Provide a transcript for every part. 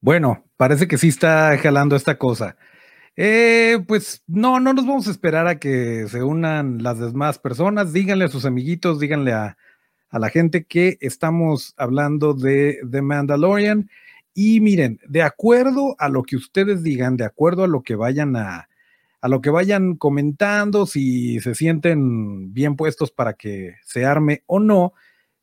Bueno, parece que sí está jalando esta cosa. Eh, pues no, no nos vamos a esperar a que se unan las demás personas. Díganle a sus amiguitos, díganle a, la gente que estamos hablando de The Mandalorian. Y miren, de acuerdo a lo que ustedes digan, de acuerdo a lo que vayan a, a lo que vayan comentando, si se sienten bien puestos para que se arme o no,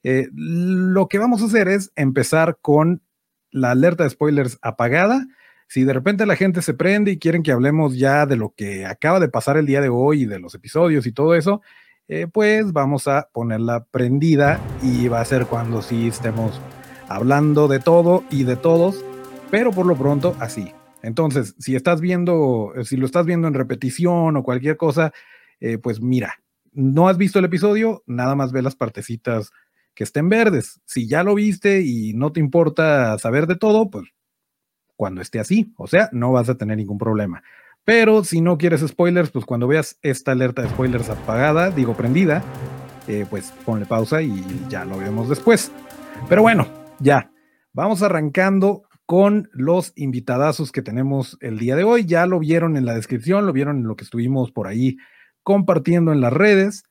eh, lo que vamos a hacer es empezar con la alerta de spoilers apagada. Si de repente la gente se prende y quieren que hablemos ya de lo que acaba de pasar el día de hoy y de los episodios y todo eso, eh, pues vamos a ponerla prendida y va a ser cuando sí estemos hablando de todo y de todos, pero por lo pronto así. Entonces, si estás viendo, si lo estás viendo en repetición o cualquier cosa, eh, pues mira, no has visto el episodio, nada más ve las partecitas que estén verdes. Si ya lo viste y no te importa saber de todo, pues cuando esté así, o sea, no vas a tener ningún problema. Pero si no quieres spoilers, pues cuando veas esta alerta de spoilers apagada, digo prendida, eh, pues ponle pausa y ya lo vemos después. Pero bueno, ya, vamos arrancando con los invitadazos que tenemos el día de hoy. Ya lo vieron en la descripción, lo vieron en lo que estuvimos por ahí compartiendo en las redes.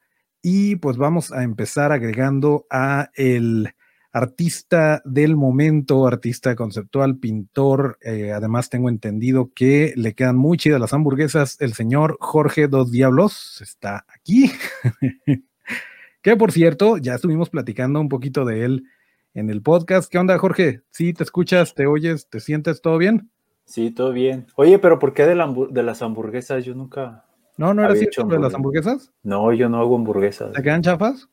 Y pues vamos a empezar agregando a el artista del momento, artista conceptual, pintor. Eh, además, tengo entendido que le quedan muy chidas las hamburguesas. El señor Jorge Dos Diablos está aquí. que por cierto, ya estuvimos platicando un poquito de él en el podcast. ¿Qué onda, Jorge? ¿Sí te escuchas, te oyes, te sientes todo bien? Sí, todo bien. Oye, pero ¿por qué de, de las hamburguesas? Yo nunca, ¿No? ¿No eres cierto de las hamburguesas? No, yo no hago hamburguesas. ¿Te quedan chafas?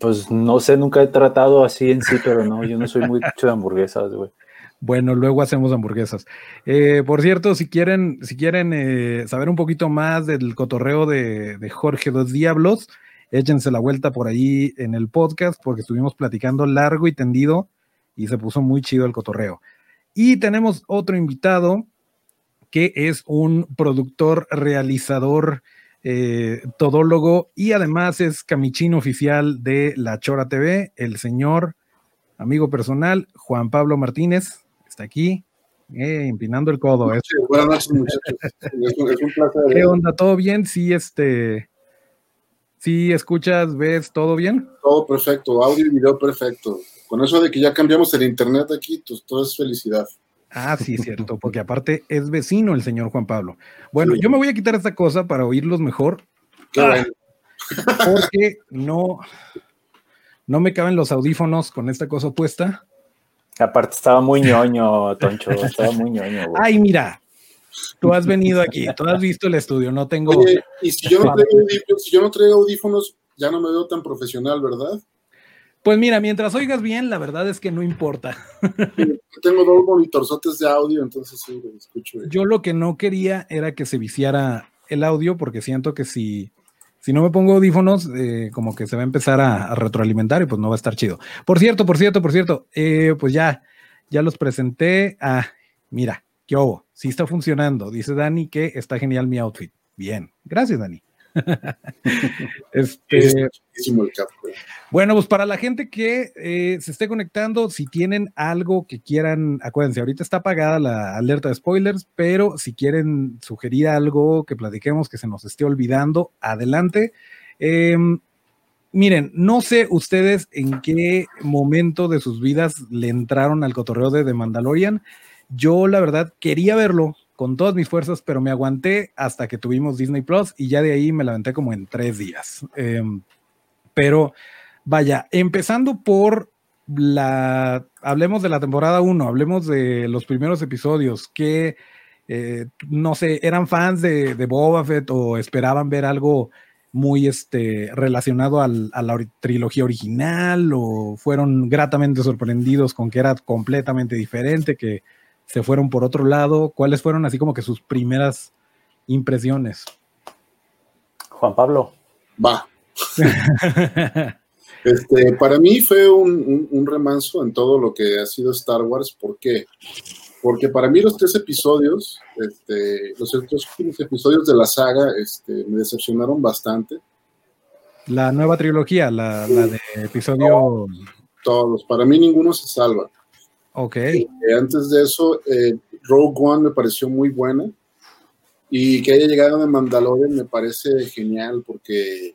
pues no sé, nunca he tratado así en sí, pero no, yo no soy muy mucho de hamburguesas, güey. Bueno, luego hacemos hamburguesas. Eh, por cierto, si quieren, si quieren eh, saber un poquito más del cotorreo de, de, Jorge Dos Diablos, échense la vuelta por ahí en el podcast, porque estuvimos platicando largo y tendido y se puso muy chido el cotorreo. Y tenemos otro invitado que es un productor, realizador, eh, todólogo y además es camichino oficial de La Chora TV, el señor amigo personal Juan Pablo Martínez. Está aquí, eh, empinando el codo. buenas noches, muchachos. Es un, placer. ¿Qué eh. onda? ¿Todo bien? Sí, este. Sí, escuchas, ves, ¿todo bien? Todo perfecto, audio y video perfecto. Con eso de que ya cambiamos el internet aquí, pues todo es felicidad. Ah, sí, cierto, porque aparte es vecino el señor Juan Pablo. Bueno, yo me voy a quitar esta cosa para oírlos mejor. Ah, porque no, no me caben los audífonos con esta cosa puesta. Aparte estaba muy ñoño, Toncho, estaba muy ñoño. Ay, mira, tú has venido aquí, tú has visto el estudio, no tengo... Oye, y si yo no si yo no traigo audífonos, ya no me veo tan profesional, ¿verdad? Pues mira, mientras oigas bien, la verdad es que no importa. tengo dos monitorzotes de audio, entonces sí, lo escucho. Yo lo que no quería era que se viciara el audio, porque siento que si, si no me pongo audífonos, eh, como que se va a empezar a, retroalimentar y pues no va a estar chido. Por cierto, por cierto, por cierto, eh, pues ya, ya los presenté. Ah, mira, qué hubo, sí está funcionando. Dice Dani que está genial mi outfit. Bien, gracias, Dani. este, bueno, pues para la gente que eh, se esté conectando, si tienen algo que quieran, acuérdense, ahorita está apagada la alerta de spoilers, pero si quieren sugerir algo que platiquemos que se nos esté olvidando, adelante. Em, miren, no sé ustedes en qué momento de sus vidas le entraron al cotorreo de The Mandalorian. Yo, la verdad, quería verlo, con todas mis fuerzas, pero me aguanté hasta que tuvimos Disney Plus y ya de ahí me la aventé como en tres días. Em, pero vaya, empezando por la, hablemos de la temporada 1, hablemos de los primeros episodios que, eh, no sé, eran fans de, de, Boba Fett o esperaban ver algo muy este, relacionado a la trilogía original o fueron gratamente sorprendidos con que era completamente diferente, que se fueron por otro lado? ¿Cuáles fueron así como que sus primeras impresiones? Juan Pablo. Va. este, para mí fue un, remanso en todo lo que ha sido Star Wars. ¿Por qué? Porque para mí los tres episodios, este, los tres últimos episodios de la saga este, me decepcionaron bastante. La nueva trilogía, la, de episodio... todos, para mí ninguno se salva. Ok. Antes de eso, eh, Rogue One me pareció muy buena. Y que haya llegado de Mandalorian me parece genial porque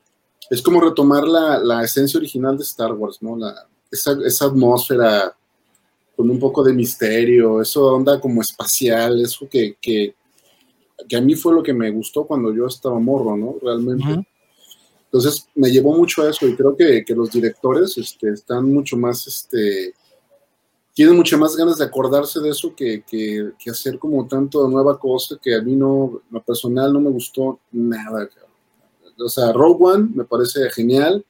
es como retomar la, la esencia original de Star Wars, ¿no? La, esa, esa, atmósfera con un poco de misterio, eso onda como espacial, eso que, que, que, a mí fue lo que me gustó cuando yo estaba morro, ¿no? Realmente. Uh -huh. Entonces me llevó mucho a eso y creo que, que los directores este, están mucho más, este, tienen muchas más ganas de acordarse de eso que, que, hacer como tanto nueva cosa que a mí no, lo personal no me gustó nada. O sea, Rogue One me parece genial.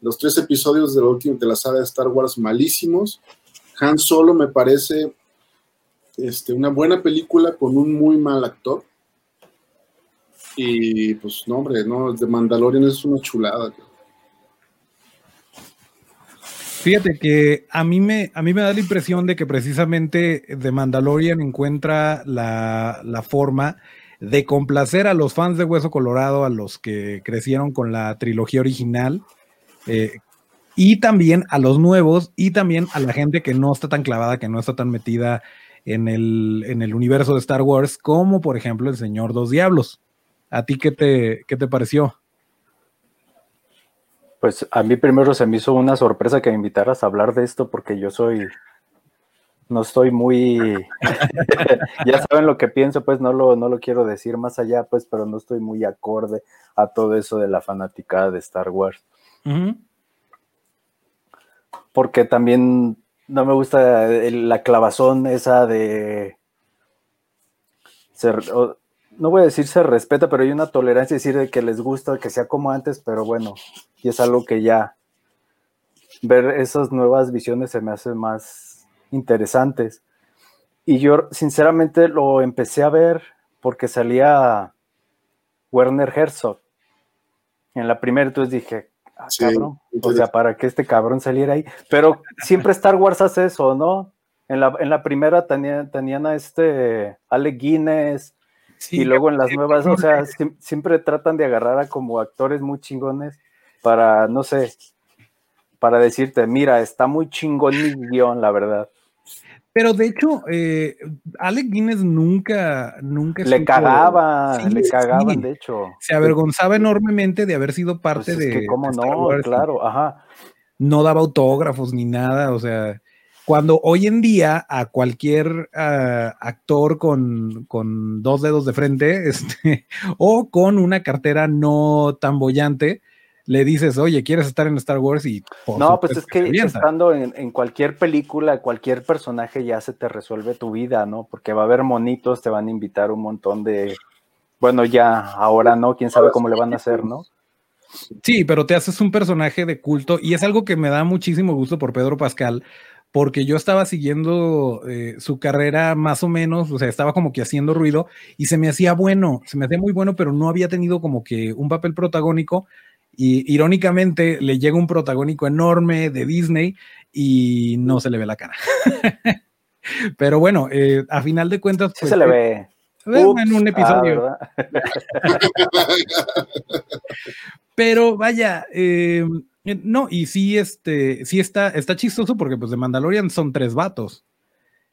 Los tres episodios de la, última, de la saga de Star Wars malísimos. Han Solo me parece este, una buena película con un muy mal actor. Y pues no, hombre, no, The Mandalorian es una chulada. Fíjate que a mí, me, a mí me da la impresión de que precisamente The Mandalorian encuentra la, la forma de complacer a los fans de Hueso Colorado, a los que crecieron con la trilogía original, eh, y también a los nuevos, y también a la gente que no está tan clavada, que no está tan metida en el, en el universo de Star Wars, como por ejemplo el Señor Dos Diablos. ¿A ti qué te, qué te pareció? Pues a mí primero se me hizo una sorpresa que me invitaras a hablar de esto porque yo soy, no estoy muy, ya saben lo que pienso, pues no lo, no lo quiero decir más allá, pues, pero no estoy muy acorde a todo eso de la fanaticada de Star Wars. Uh -huh. Porque también no me gusta la clavazón esa de ser, no voy a decir se respeta, pero hay una tolerancia, decir, de que les gusta que sea como antes, pero bueno, y es algo que ya ver esas nuevas visiones se me hace más interesantes. Y yo sinceramente lo empecé a ver porque salía Werner Herzog en la primera, entonces dije, ah, sí, cabrón, o sea, para que este cabrón saliera ahí. Pero siempre Star Wars hace eso, ¿no? En la, en la primera tenían, tenían a este Alec Guinness, Sí, y luego en las nuevas, o sea, siempre tratan de agarrar a como actores muy chingones para, no sé, para decirte, mira, está muy chingón mi guion, la verdad. Pero de hecho, eh, Alec Guinness nunca, nunca le supo, cagaba, sí, le cagaban, sí. de hecho. Se avergonzaba enormemente de haber sido parte pues es de. Que ¿Cómo no? Claro, ajá. No daba autógrafos ni nada, o sea. Cuando hoy en día a cualquier uh, actor con, con, dos dedos de frente este, o con una cartera no tan bollante, le dices, oye, ¿quieres estar en Star Wars? Y no, pues es que estando en, en, cualquier película, cualquier personaje ya se te resuelve tu vida, ¿no? Porque va a haber monitos, te van a invitar un montón de, bueno, ya ahora no, quién sabe cómo le van a hacer, ¿no? Sí, pero te haces un personaje de culto y es algo que me da muchísimo gusto por Pedro Pascal, porque yo estaba siguiendo eh, su carrera más o menos, o sea, estaba como que haciendo ruido y se me hacía bueno, se me hacía muy bueno, pero no había tenido como que un papel protagónico y irónicamente le llega un protagónico enorme de Disney y no se le ve la cara. pero bueno, eh, a final de cuentas... Pues, sí se le ve. Ups, en un episodio. Ah, pero vaya, eh, no, y sí, este, sí está, está chistoso porque pues de Mandalorian son tres vatos.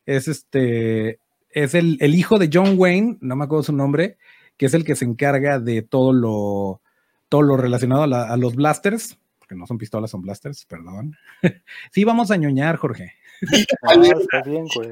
Es este, es el, el, hijo de John Wayne, no me acuerdo su nombre, que es el que se encarga de todo lo, todo lo relacionado a, la, a los blasters, porque no son pistolas, son blasters, perdón. sí, vamos a ñoñar, Jorge. Ah, está bien, güey.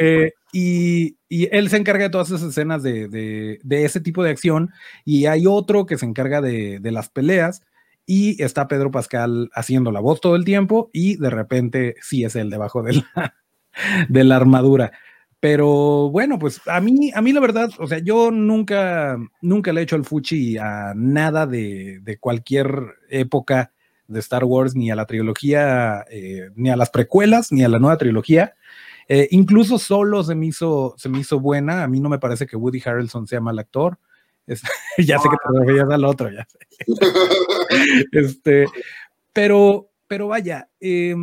Eh, y, y, él se encarga de todas esas escenas de, de, de, ese tipo de acción, y hay otro que se encarga de, de las peleas y está Pedro Pascal haciendo la voz todo el tiempo y de repente sí es él debajo de la, de la armadura. Pero bueno, pues a mí, a mí la verdad, o sea, yo nunca, nunca le he hecho el fuchi a nada de, de cualquier época de Star Wars, ni a la trilogía, eh, ni a las precuelas, ni a la nueva trilogía. Eh, incluso solo se me, hizo, se me hizo buena. A mí no me parece que Woody Harrelson sea mal actor. Es, ya sé que te referías al otro, ya sé. este, pero, pero vaya, eh,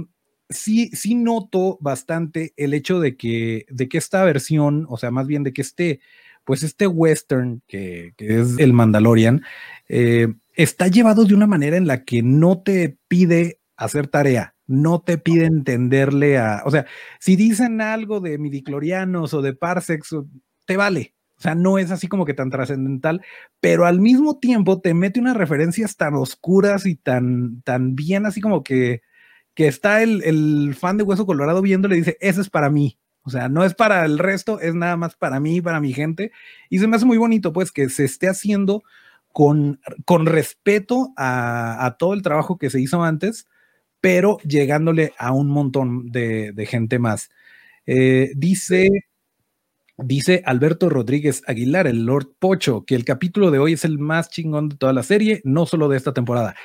sí, sí noto bastante el hecho de que, de que esta versión, o sea, más bien de que este, pues este western que, que es el Mandalorian, eh, está llevado de una manera en la que no te pide hacer tarea. no te pide entenderle a, o sea, si dicen algo de midiclorianos o de parsecs, te vale. O sea, no es así como que tan trascendental, pero al mismo tiempo te mete unas referencias tan oscuras y tan, tan bien así como que, que está el, el fan de Hueso Colorado viéndole y dice, ese es para mí. O sea, no es para el resto, es nada más para mí, para mi gente. Y se me hace muy bonito, pues, que se esté haciendo con, con respeto a, a todo el trabajo que se hizo antes, pero llegándole a un montón de, de gente más. Eh, dice, dice Alberto Rodríguez Aguilar, el Lord Pocho, que el capítulo de hoy es el más chingón de toda la serie, no solo de esta temporada.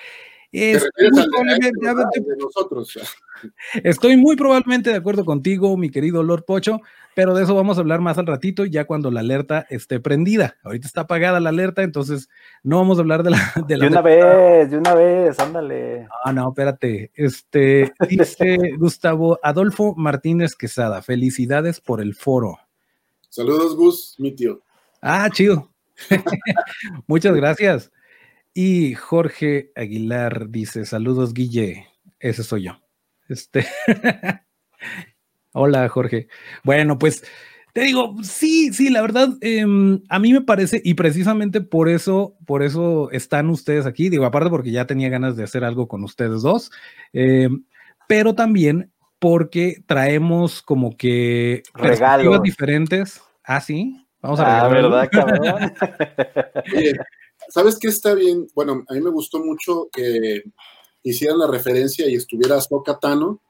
Estoy muy, de nosotros. estoy muy probablemente de acuerdo contigo, mi querido Lord Pocho, pero de eso vamos a hablar más al ratito, ya cuando la alerta esté prendida. Ahorita está apagada la alerta, entonces no vamos a hablar de la. De, de una vez, de una vez, ándale. Ah, no, espérate. Este dice Gustavo Adolfo Martínez Quesada. Felicidades por el foro. Saludos, Gus, mi tío. Ah, chido. Muchas gracias. Y Jorge Aguilar dice: Saludos, Guille. Ese soy yo. Este. Hola, Jorge. Bueno, pues te digo, sí, sí, la verdad, em, a mí me parece, y precisamente por eso, por eso están ustedes aquí. Digo, aparte porque ya tenía ganas de hacer algo con ustedes dos, em, pero también porque traemos como que regalos diferentes. Ah, sí. Vamos a ah, ¿verdad, cabrón? ¿Sabes qué está bien? Bueno, a mí me gustó mucho que hicieran la referencia y estuviera Ahsoka Tano,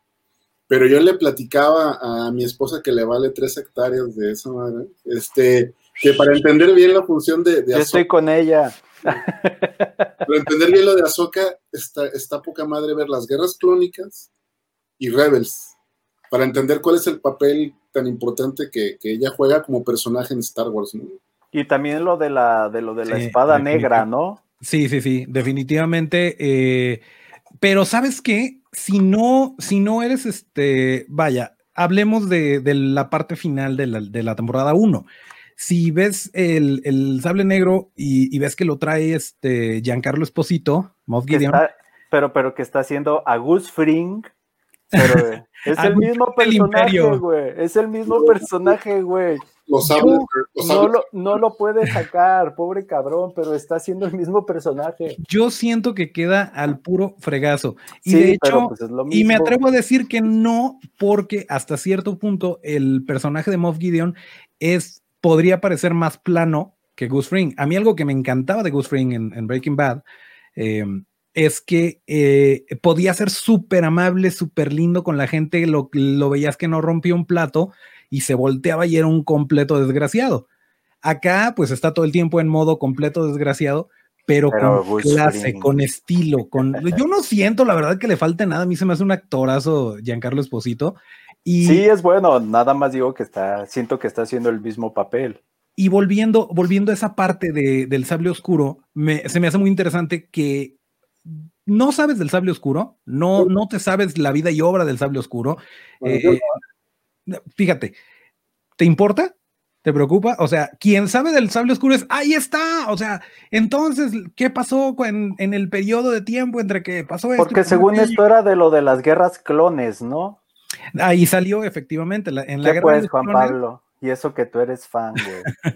pero yo le platicaba a mi esposa que le vale tres hectáreas de esa madre, este, que para entender bien la función de, de Yo estoy con ella. Para entender bien lo de Ahsoka, está, está poca madre ver las guerras clónicas y Rebels, para entender cuál es el papel tan importante que, que ella juega como personaje en Star Wars. ¿no? Y también lo de la, de lo de la espada negra, ¿no? Sí, sí, sí, definitivamente. Eh, pero ¿sabes qué? Si no, si no eres este, vaya, hablemos de, de la parte final de la, de la temporada 1. Si ves el, el sable negro y, y, ves que lo trae este Giancarlo Esposito, Moff Gideon. Está, pero, pero que está haciendo a Gus Fring. Pero es el mismo personaje, güey. Es el mismo personaje, güey. Lo sabe, no, lo, no lo puede sacar, pobre cabrón, pero está siendo el mismo personaje. Yo siento que queda al puro fregazo. Y sí, de hecho, pues y me atrevo a decir que no, porque hasta cierto punto el personaje de Moff Gideon es, podría parecer más plano que Gus Fring. A mí algo que me encantaba de Gus Fring en, en Breaking Bad eh, es que eh, podía ser súper amable, súper lindo con la gente, lo, lo veías que no rompía un plato y se volteaba y era un completo desgraciado. Acá, pues está todo el tiempo en modo completo desgraciado, pero, pero con clase, con estilo, con... Yo no siento, la verdad, que le falte nada. A mí se me hace un actorazo Giancarlo Esposito. Y... Sí, es bueno, nada más digo que está, siento que está haciendo el mismo papel. Y volviendo, volviendo a esa parte de, del sable oscuro, me, se me hace muy interesante que no sabes del sable oscuro, no, no te sabes la vida y obra del sable oscuro. Eh, fíjate, ¿te importa? ¿Te preocupa? O sea, quien sabe del sable oscuro es, ahí está. O sea, entonces, ¿qué pasó en, en el periodo de tiempo entre que pasó esto? Porque según esto era de lo de las guerras clones, ¿no? Ahí salió efectivamente. La, en la ¿Qué guerra pues, Juan clones, Pablo? Y eso que tú eres fan, güey.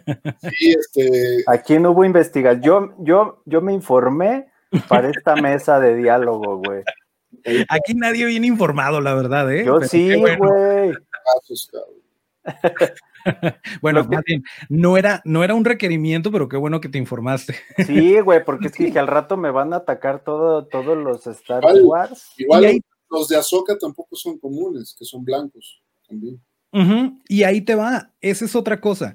Sí, este... Aquí no hubo investigación. Yo, yo, yo me informé para esta mesa de diálogo, güey. Aquí nadie viene informado, la verdad, ¿eh? Yo Pero sí, güey. Bueno. bueno, más bien, no era, no era un requerimiento, pero qué bueno que te informaste. Sí, güey, porque es que, que al rato me van a atacar todo, todos los Star igual, Wars. Igual ahí, los de Azoka tampoco son comunes, que son blancos también. Uh -huh, y ahí te va, esa es otra cosa.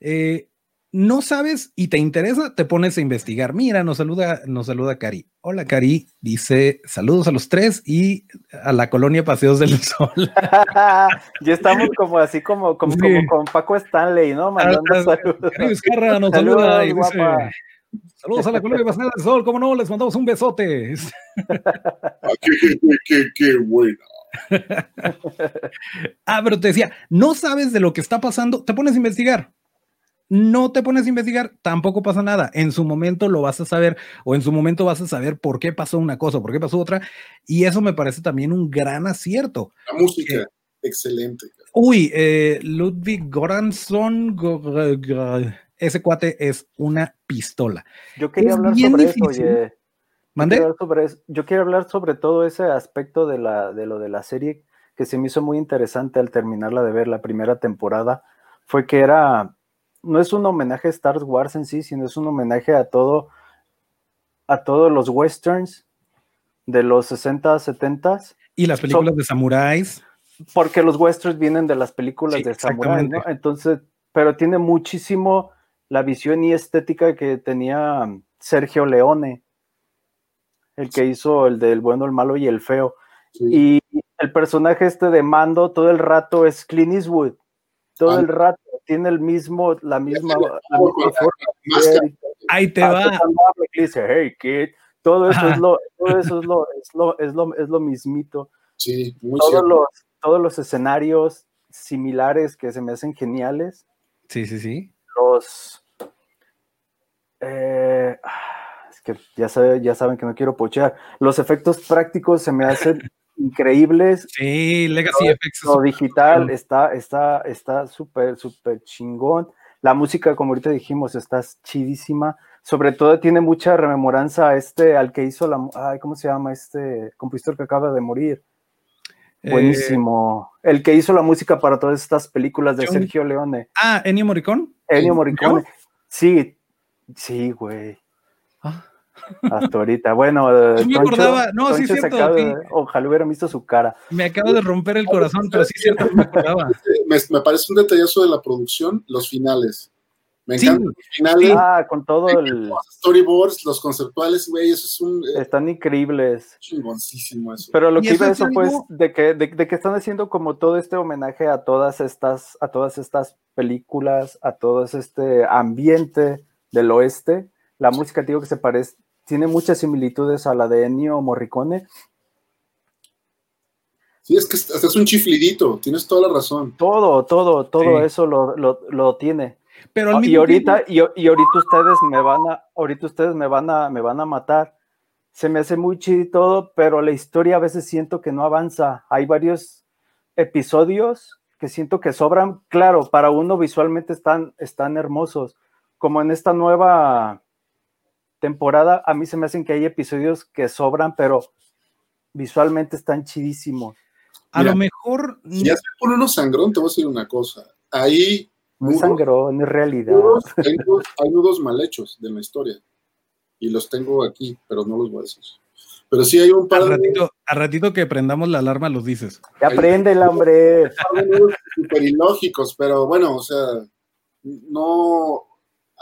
Eh, no sabes y te interesa, te pones a investigar. Mira, nos saluda, nos saluda Cari. Hola, Cari. Dice saludos a los tres y a la colonia Paseos del Sol. ya estamos como así como, como, sí. como con Paco Stanley, ¿no? Mandando ah, saludos. Cari Vizcarra nos saludos, saluda y dice, Saludos a la colonia Paseos del Sol. ¿Cómo no? Les mandamos un besote. ah, qué, qué, qué, qué buena. ah, pero te decía, no sabes de lo que está pasando, te pones a investigar no te pones a investigar, tampoco pasa nada. En su momento lo vas a saber o en su momento vas a saber por qué pasó una cosa, por qué pasó otra. Y eso me parece también un gran acierto. La música, excelente. Uy, eh, Ludwig Goranson, ese cuate es una pistola. Yo quería hablar sobre eso, oye. Yo sobre Yo quiero hablar sobre todo ese aspecto de, la, de lo de la serie que se me hizo muy interesante al terminarla de ver la primera temporada. Fue que era no es un homenaje a Star Wars en sí, sino es un homenaje a todo, a todos los westerns de los 60, 70. Y las películas de samuráis. Porque los westerns vienen de las películas de samuráis, ¿no? Entonces, pero tiene muchísimo la visión y estética que tenía Sergio Leone, el que hizo el del bueno, el malo y el feo. Y el personaje este de Mando todo el rato es Clint Eastwood, todo el rato tiene el mismo, la misma, la misma forma. Ahí te va. Dice, hey kid, todo eso, es lo, todo eso es lo, es lo, es lo, es lo mismito. Sí, muy todos los, todos los escenarios similares que se me hacen geniales. Sí, sí, sí. Los eh, es que ya, sabe, ya saben que no quiero pochear. Los efectos prácticos se me hacen increíbles. Sí, Legacy Effects. Lo digital está está está súper súper chingón. La música, como ahorita dijimos, está chidísima. Sobre todo tiene mucha rememoranza a este, al que hizo la, ay, ¿cómo se llama? Este compositor que acaba de morir. Eh, Buenísimo. el que hizo la música para todas estas películas de Sergio Leone. Ah, Ennio Morricone. Ennio Morricone. Sí, sí, güey. Hasta ahorita. Bueno, Yo me acordaba, no, sí, cierto. Ojalá hubiera visto su cara. Me acabo de romper el corazón, pero sí, cierto, me acordaba. Me, parece un detallazo de la producción, los finales. Me encantan los finales. Ah, con todo el. Los storyboards, los conceptuales, güey, eso es un. Eh, Están increíbles. Chingoncísimo eso. Pero lo que iba eso, pues, de que, de, de, que están haciendo como todo este homenaje a todas estas, a todas estas películas, a todo este ambiente del oeste. La música, digo que se parece, tiene muchas similitudes a la de Ennio Morricone. Sí, es que es un chiflidito, tienes toda la razón. Todo, todo, todo eso lo, lo, tiene. Pero y ahorita, y, ahorita ustedes me van a, ahorita ustedes me van a, me van a matar. Se me hace muy chido todo, pero la historia a veces siento que no avanza. Hay varios episodios que siento que sobran. Claro, para uno visualmente están, están hermosos. Como en esta nueva temporada, a mí se me hacen que hay episodios que sobran, pero visualmente están chidísimos. A lo mejor. Ya se pone uno sangrón, te voy a decir una cosa. Ahí. No sangrón, es realidad. hay nudos mal hechos de la historia. Y los tengo aquí, pero no los voy a decir. Pero sí hay un par al ratito, A ratito que prendamos la alarma los dices. Ya prende el hombre. Súper ilógicos, pero bueno, o sea, no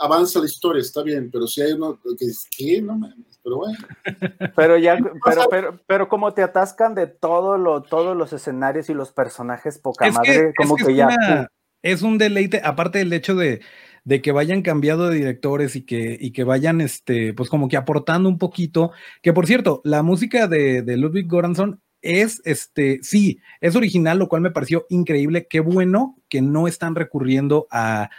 avanza la historia, está bien, pero si hay uno que dice, ¿qué? No mames, pero bueno. Pero ya, pero, pero, pero como te atascan de todo lo, todos los escenarios y los personajes poca madre, como que, ya. es un deleite, aparte del hecho de, de que vayan cambiando de directores y que, y que vayan, este, pues como que aportando un poquito, que por cierto, la música de, de Ludwig Göransson es, este, sí, es original, lo cual me pareció increíble, qué bueno que no están recurriendo a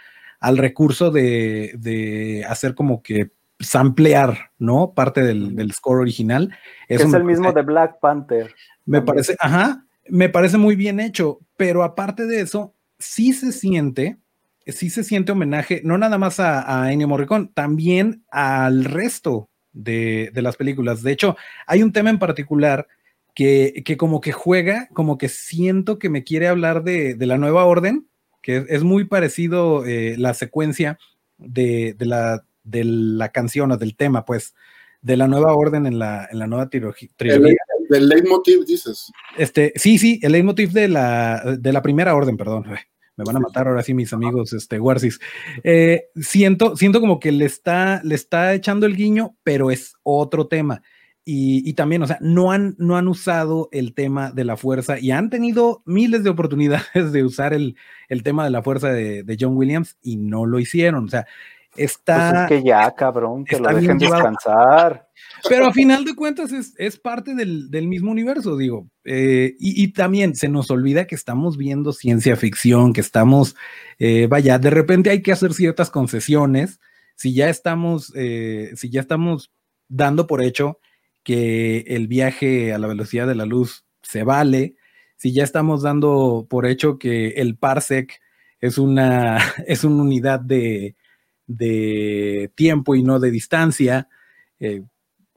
al recurso de, hacer como que samplear, ¿no? Parte del, score original. es el mismo de Black Panther. Me parece, ajá, me parece muy bien hecho, pero aparte de eso, sí se siente, sí se siente homenaje, no nada más a, a Ennio Morricone, también al resto de, las películas. De hecho, hay un tema en particular que, como que juega, como que siento que me quiere hablar de, de la nueva orden, que es, muy parecido eh, la secuencia de, la, de la canción o del tema, pues, de la nueva orden en la, en la nueva trilogía. El, del leitmotiv, dices. Este, sí, sí, el leitmotiv de la, de la primera orden, perdón. Me van a matar ahora sí mis amigos, este, Warsis. Eh, siento, siento como que le está, le está echando el guiño, pero es otro tema. Y, también, o sea, no han, no han usado el tema de la fuerza y han tenido miles de oportunidades de usar el, tema de la fuerza de, John Williams y no lo hicieron. O sea, está. Pues es que ya, cabrón, que lo dejen descansar. Pero a final de cuentas es, es parte del, del mismo universo, digo. Eh, y, y también se nos olvida que estamos viendo ciencia ficción, que estamos, eh, vaya, de repente hay que hacer ciertas concesiones. Si ya estamos, eh, si ya estamos dando por hecho que el viaje a la velocidad de la luz se vale, si ya estamos dando por hecho que el parsec es una, es una unidad de, de tiempo y no de distancia, eh,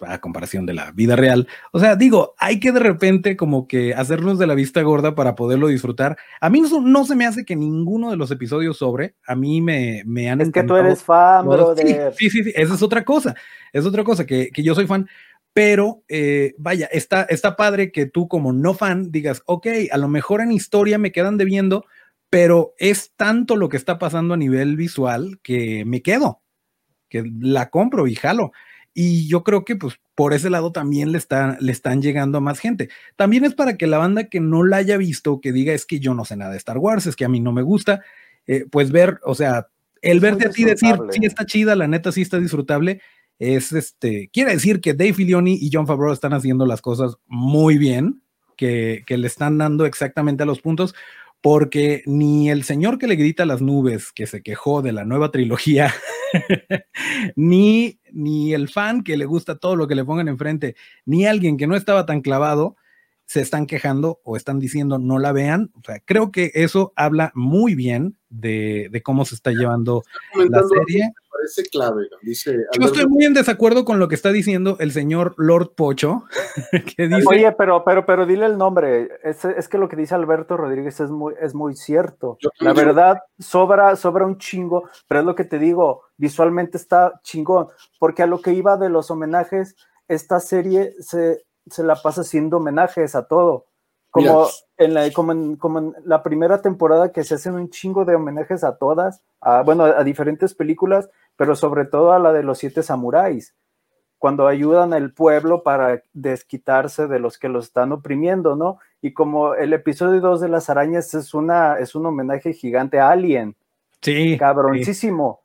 a comparación de la vida real. O sea, digo, hay que de repente como que hacernos de la vista gorda para poderlo disfrutar. A mí no, no se me hace que ninguno de los episodios sobre, a mí me, me han Es que tú eres fan, todos. Sí, brother. Sí, sí, sí, esa es otra cosa, es otra cosa, que, que yo soy fan, pero eh, vaya, está, está padre que tú como no fan digas, ok, a lo mejor en historia me quedan debiendo, pero es tanto lo que está pasando a nivel visual que me quedo, que la compro y jalo. Y yo creo que pues por ese lado también le, está, le están llegando a más gente. También es para que la banda que no la haya visto, que diga es que yo no sé nada de Star Wars, es que a mí no me gusta, eh, pues ver, o sea, el verte a ti decir, sí está chida, la neta sí está disfrutable, es este, quiere decir que Dave Filoni y John Favreau están haciendo las cosas muy bien, que, que le están dando exactamente a los puntos, porque ni el señor que le grita a las nubes, que se quejó de la nueva trilogía, ni, ni el fan que le gusta todo lo que le pongan enfrente, ni alguien que no estaba tan clavado, se están quejando o están diciendo no la vean. O sea, creo que eso habla muy bien de, de cómo se está llevando la serie. Parece clave. Dice Yo estoy muy en desacuerdo con lo que está diciendo el señor Lord Pocho, que dice, Oye, pero, pero, pero dile el nombre. Es, es que lo que dice Alberto Rodríguez es muy, es muy cierto. Yo La verdad, sobra, sobra un chingo, pero es lo que te digo, visualmente está chingón, porque a lo que iba de los homenajes, esta serie se, se la pasa haciendo homenajes a todo. Como, Mira. en la, como, en, como en la primera temporada que se hacen un chingo de homenajes a todas, a, bueno, a diferentes películas, pero sobre todo a la de los siete samuráis cuando ayudan al pueblo para desquitarse de los que los están oprimiendo, ¿no? Y como el episodio 2 de las arañas es, una, es un homenaje gigante a Alien, sí, sí. cabroncísimo.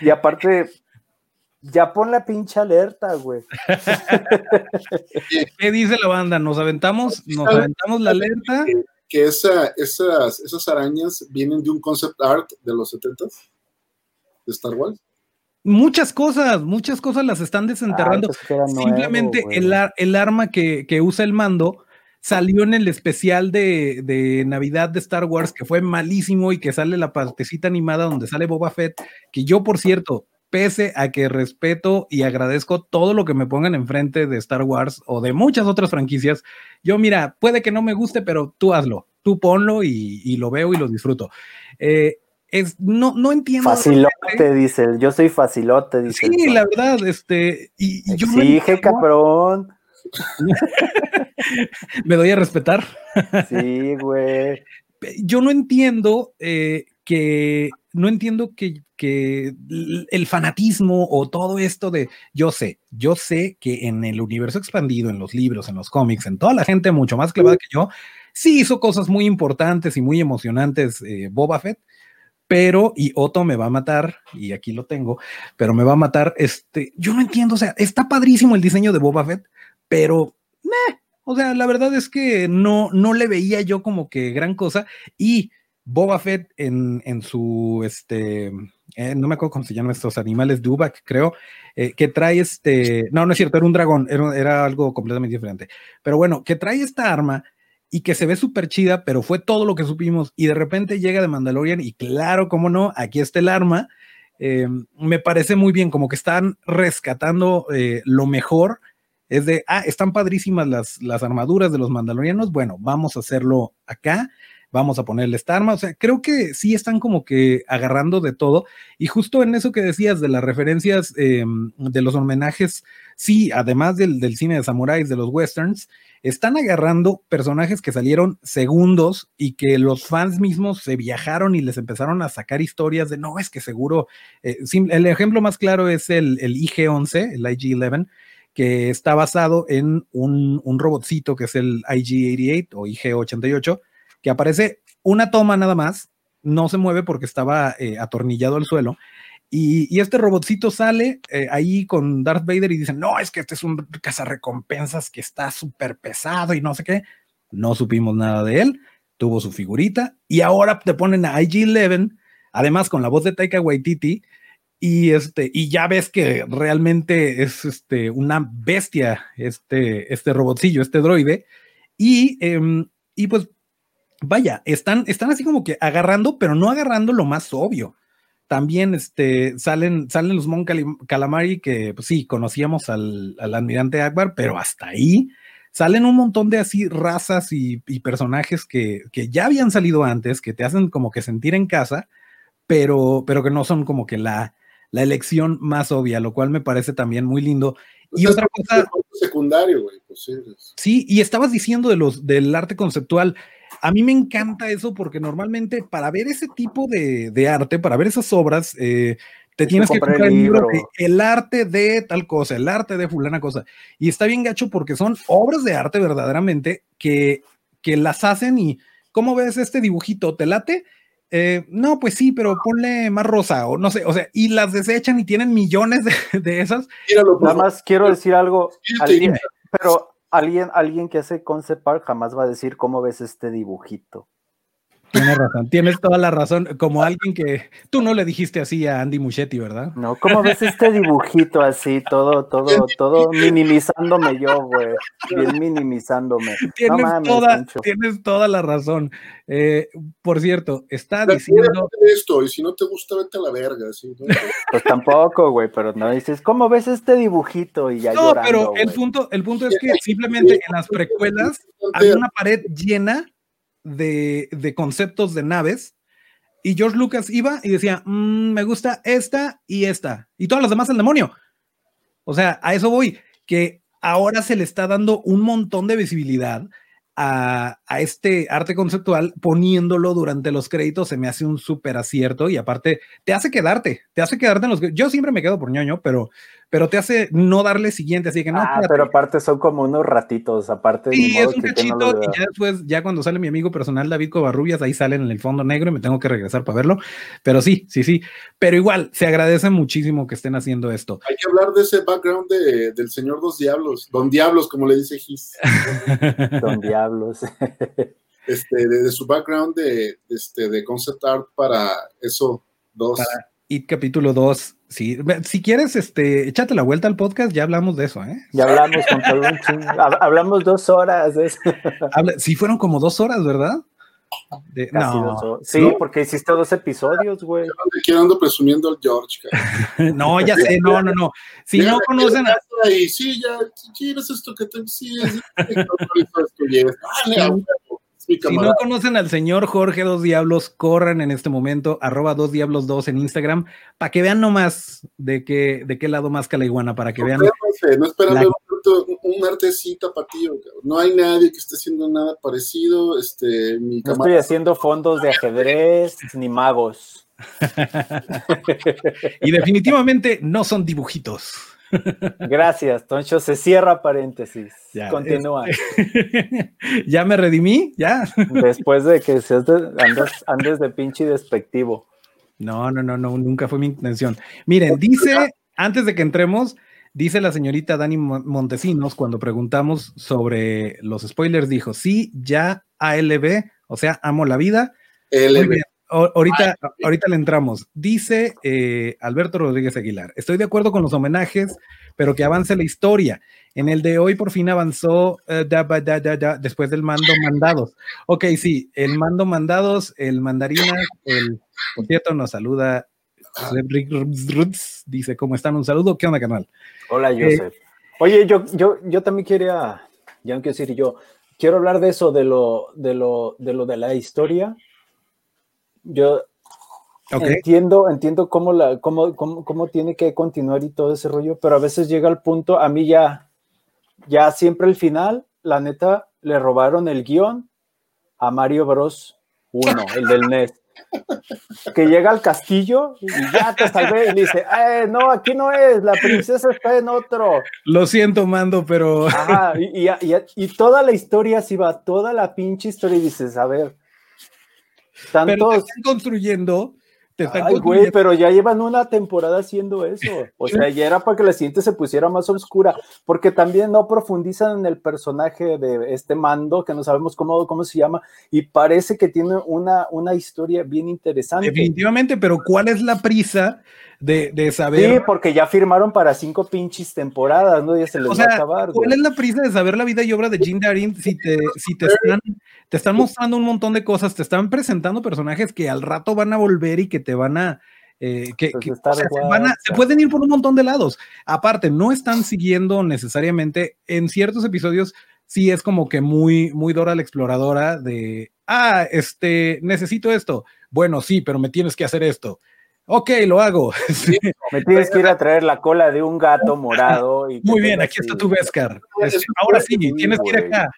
Y aparte, ya pon la pinche alerta, güey. ¿Qué dice la banda? ¿Nos aventamos? ¿Nos aventamos la alerta? que, que esa, esas, esas arañas vienen de un concept art de los 70s de Star Wars. Muchas cosas, muchas cosas las están desenterrando. Nuevo, Simplemente el, ar- el arma que, que usa el mando salió en el especial de, de Navidad de Star Wars, que fue malísimo y que sale la partecita animada donde sale Boba Fett, que yo, por cierto, pese a que respeto y agradezco todo lo que me pongan enfrente de Star Wars o de muchas otras franquicias, yo mira, puede que no me guste, pero tú hazlo, tú ponlo y, y lo veo y lo disfruto. Eh, es, no, no entiendo. Facilote, dice. Yo soy facilote, dice Sí, la verdad, este, y, y yo no Exige, entiendo, cabrón. me doy a respetar. Sí, güey. Yo no entiendo eh, que, no entiendo que, que el fanatismo o todo esto de, yo sé, yo sé que en el universo expandido, en los libros, en los cómics, en toda la gente mucho más clavada que yo, sí hizo cosas muy importantes y muy emocionantes eh, Boba Fett, pero, y Otto me va a matar, y aquí lo tengo, pero me va a matar, este, yo no entiendo, o sea, está padrísimo el diseño de Boba Fett, pero, o sea, la verdad es que no, no le veía yo como que gran cosa, y Boba Fett en, en su, este, eh, no me acuerdo cómo se llaman estos animales, Dubak, creo, eh, que trae este, no, no es cierto, era un dragón, era, era algo completamente diferente, pero bueno, que trae esta arma y que se ve súper chida, pero fue todo lo que supimos, y de repente llega de Mandalorian, y claro, cómo no, aquí está el arma, eh, me parece muy bien, como que están rescatando eh, lo mejor, es de, ah, están padrísimas las, las armaduras de los mandalorianos, bueno, vamos a hacerlo acá, vamos a ponerle esta arma, o sea, creo que sí están como que agarrando de todo, y justo en eso que decías de las referencias eh, de los homenajes, sí, además del, del cine de samuráis, de los westerns, están agarrando personajes que salieron segundos y que los fans mismos se viajaron y les empezaron a sacar historias de no, es que seguro, eh, el ejemplo más claro es el, el IG-11, el IG-11, que está basado en un, un robotcito que es el IG-88 o IG-88, que aparece una toma nada más, no se mueve porque estaba eh, atornillado al suelo Y, este robotcito sale eh, ahí con Darth Vader y dicen, no, es que este es un cazarrecompensas que está súper pesado y no sé qué. No supimos nada de él, tuvo su figurita y ahora te ponen a IG-11, además con la voz de Taika Waititi, y, este, y ya ves que realmente es este, una bestia este, este robotcillo, este droide. Y, em, y pues, vaya, están, están así como que agarrando, pero no agarrando lo más obvio. También este, salen, salen los Mon Calamari, que pues sí, conocíamos al, al almirante Akbar, pero hasta ahí salen un montón de así razas y, y personajes que, que, ya habían salido antes, que te hacen como que sentir en casa, pero, pero que no son como que la, la elección más obvia, lo cual me parece también muy lindo. Y otra cosa. Secundario, güey. Pues sí, y estabas diciendo de los, del arte conceptual. A mí me encanta eso porque normalmente para ver ese tipo de, de arte, para ver esas obras, eh, te tienes que comprar el libro, de el arte de tal cosa, el arte de fulana cosa. Y está bien gacho porque son obras de arte verdaderamente que, que las hacen y, ¿cómo ves este dibujito? ¿Te late? Eh, no, pues sí, pero ponle más rosa o no sé, o sea, y las desechan y tienen millones de, esas. Nada más quiero decir algo, pero alguien, alguien que hace concept art jamás va a decir cómo ves este dibujito. Tienes razón, tienes toda la razón. Como alguien que tú no le dijiste así a Andy Muchetti, ¿verdad? No, ¿cómo ves este dibujito así, todo, todo, todo minimizándome yo, güey? Bien minimizándome. Tienes, toda, tienes toda la razón. Eh, por cierto, está diciendo. Esto, y si no te gusta, vete a la verga. Pues tampoco, güey, pero no dices, ¿cómo ves este dibujito? Y ya No, pero el punto, el punto es que simplemente en las precuelas hay una pared llena de, conceptos de naves y George Lucas iba y decía, mm, me gusta esta y esta, y todas las demás el demonio. O sea, a eso voy, que ahora se le está dando un montón de visibilidad a, este arte conceptual poniéndolo durante los créditos se me hace un súper acierto y aparte te hace quedarte, te hace quedarte en los... Yo siempre me quedo por ñoño, pero pero te hace no darle siguiente, así que no. Ah, pero aparte son como unos ratitos, aparte. Sí, es un cachito, y ya después, ya cuando sale mi amigo personal David Covarrubias, ahí salen en el fondo negro y me tengo que regresar para verlo. Pero sí, sí, sí. Pero igual, se agradece muchísimo que estén haciendo esto. Hay que hablar de ese background de, del señor Dos Diablos, Don Diablos, como le dice Gis. Don Diablos. este, de, su background de, este, de concept art para eso, dos. Y capítulo 2, sí. Si quieres, este, échate la vuelta al podcast, ya hablamos de eso, ¿eh? Ya hablamos con todo un Hablamos dos horas de eso. sí, fueron como dos horas, ¿verdad? no, sí, porque hiciste dos episodios, güey. ando presumiendo al George. no, ya sé, no, no, no. Si no conocen a... sí, ya, esto que te... Sí, es esto, si no conocen al señor Jorge Dos Diablos, corran en este momento, arroba Dos Diablos 2 en Instagram, para que vean nomás de qué, de qué lado más la iguana, para que vean. No esperan un, artecito patillo, no hay nadie que esté haciendo nada parecido. Este, mi no estoy haciendo fondos de ajedrez ni magos. y definitivamente no son dibujitos. Gracias, Toncho. Se cierra paréntesis. Continúa. ya me redimí, ya. Después de que seas andes, de pinche despectivo. No, no, no, no, nunca fue mi intención. Miren, dice, antes de que entremos, dice la señorita Dani Montesinos, cuando preguntamos sobre los spoilers, dijo, sí, ya ALB, o sea, amo la vida. LB ahorita, ahorita le entramos. Dice eh, Alberto Rodríguez Aguilar, estoy de acuerdo con los homenajes, pero que avance la historia. En el de hoy por fin avanzó eh, después del mando mandados. Ok, sí, el mando mandados, el mandarina, el, por cierto, nos saluda dice, ¿cómo están? Un saludo, ¿qué onda, canal? Hola, eh, Joseph. Oye, yo, yo, yo también quería, ya no quiero decir yo, quiero hablar de eso, de lo, de lo, de lo de la historia, yo entiendo, entiendo cómo, la, cómo, cómo, cómo, tiene que continuar y todo ese rollo, pero a veces llega al punto, a mí ya, ya siempre el final, la neta, le robaron el guion a Mario Bros. 1, el del NES. Que llega al castillo y ya te salvé y dice, eh, no, aquí no es, la princesa está en otro. Lo siento, Mando, pero... Ajá, y, y, y toda la historia así va, toda la pinche historia y dices, a ver, pero te están construyendo, Ay, güey, pero ya llevan una temporada haciendo eso. O sea, ya era para que la siguiente se pusiera más oscura, porque también no profundizan en el personaje de este mando, que no sabemos cómo, cómo se llama, y parece que tiene una, una historia bien interesante. Definitivamente, pero ¿cuál es la prisa de, de saber? Sí, porque ya firmaron para cinco pinches temporadas, ¿no? Ya se les va a acabar. ¿Cuál es la prisa de saber la vida y obra de Jim Darin si te, si te están, te están mostrando un montón de cosas, te están presentando personajes que al rato van a volver y que te van a eh, que, pues se, pueden ir por un montón de lados. Aparte, no están siguiendo necesariamente en ciertos episodios. Sí, es como que muy, muy Dora la exploradora de, ah, este, necesito esto. Bueno, sí, pero me tienes que hacer esto. Ok, lo hago. Me tienes que ir a traer la cola de un gato morado. Y Muy bien, aquí está tu Vescar. Este, ahora sí, tienes que ir acá.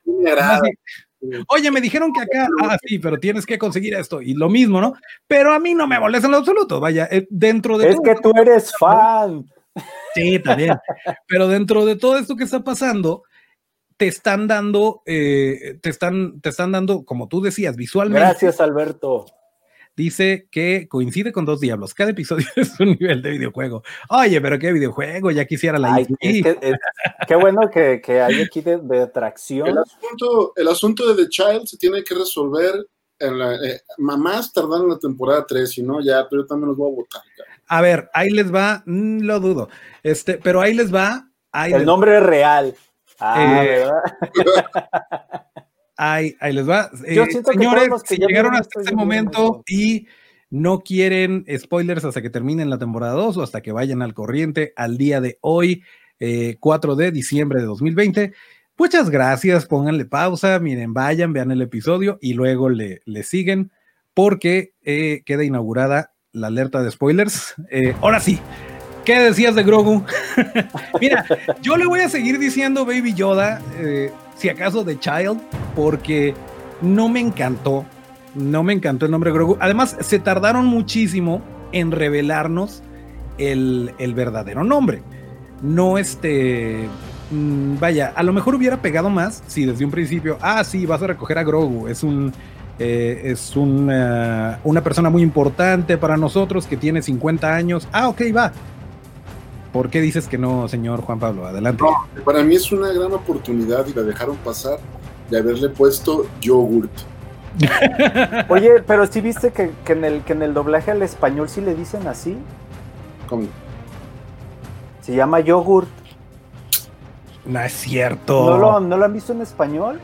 Oye, me dijeron que acá, ah, sí, pero tienes que conseguir esto. Y lo mismo, ¿no? Pero a mí no me molesta en lo absoluto. Vaya, eh, dentro de. Es que tú eres fan. Sí, también. pero dentro de todo esto que está pasando, te están dando, eh, te están, te están dando, como tú decías, visualmente. Gracias, Alberto dice que coincide con dos diablos. Cada episodio es un nivel de videojuego. Oye, pero qué videojuego, ya quisiera la Ay, Qué bueno que, que hay aquí de, atracción. El asunto, el asunto de The Child se tiene que resolver en la, eh, mamás tardan en la temporada 3, si no, ya, pero yo también los voy a votar. A ver, ahí les va, mm, lo dudo, este, pero ahí les va. el nombre es real. Ah, eh, Ahí, les va. Eh, señores, que llegaron hasta este momento y no quieren spoilers hasta que terminen la temporada 2 o hasta que vayan al corriente al día de hoy, 4 eh, de diciembre de 2020. Muchas gracias, pónganle pausa, miren, vayan, vean el episodio y luego le, le siguen porque eh, queda inaugurada la alerta de spoilers. ahora sí, ¿qué decías de Grogu? Mira, yo le voy a seguir diciendo Baby Yoda si acaso de Child, porque no me encantó, no me encantó el nombre Grogu. Además, se tardaron muchísimo en revelarnos el, verdadero nombre. No este, mm, vaya, a lo mejor hubiera pegado más si desde un principio, ah, sí, vas a recoger a Grogu, es un... Eh, es una, una persona muy importante para nosotros que tiene 50 años. Ah, ok, va ¿Por qué dices que no, señor Juan Pablo? Adelante. para mí es una gran oportunidad y la dejaron pasar de haberle puesto yogurt. Oye, pero sí viste que, en el, que en el doblaje al español sí le dicen así. ¿Cómo? Se llama yogurt. No es cierto. ¿No lo, han visto en español?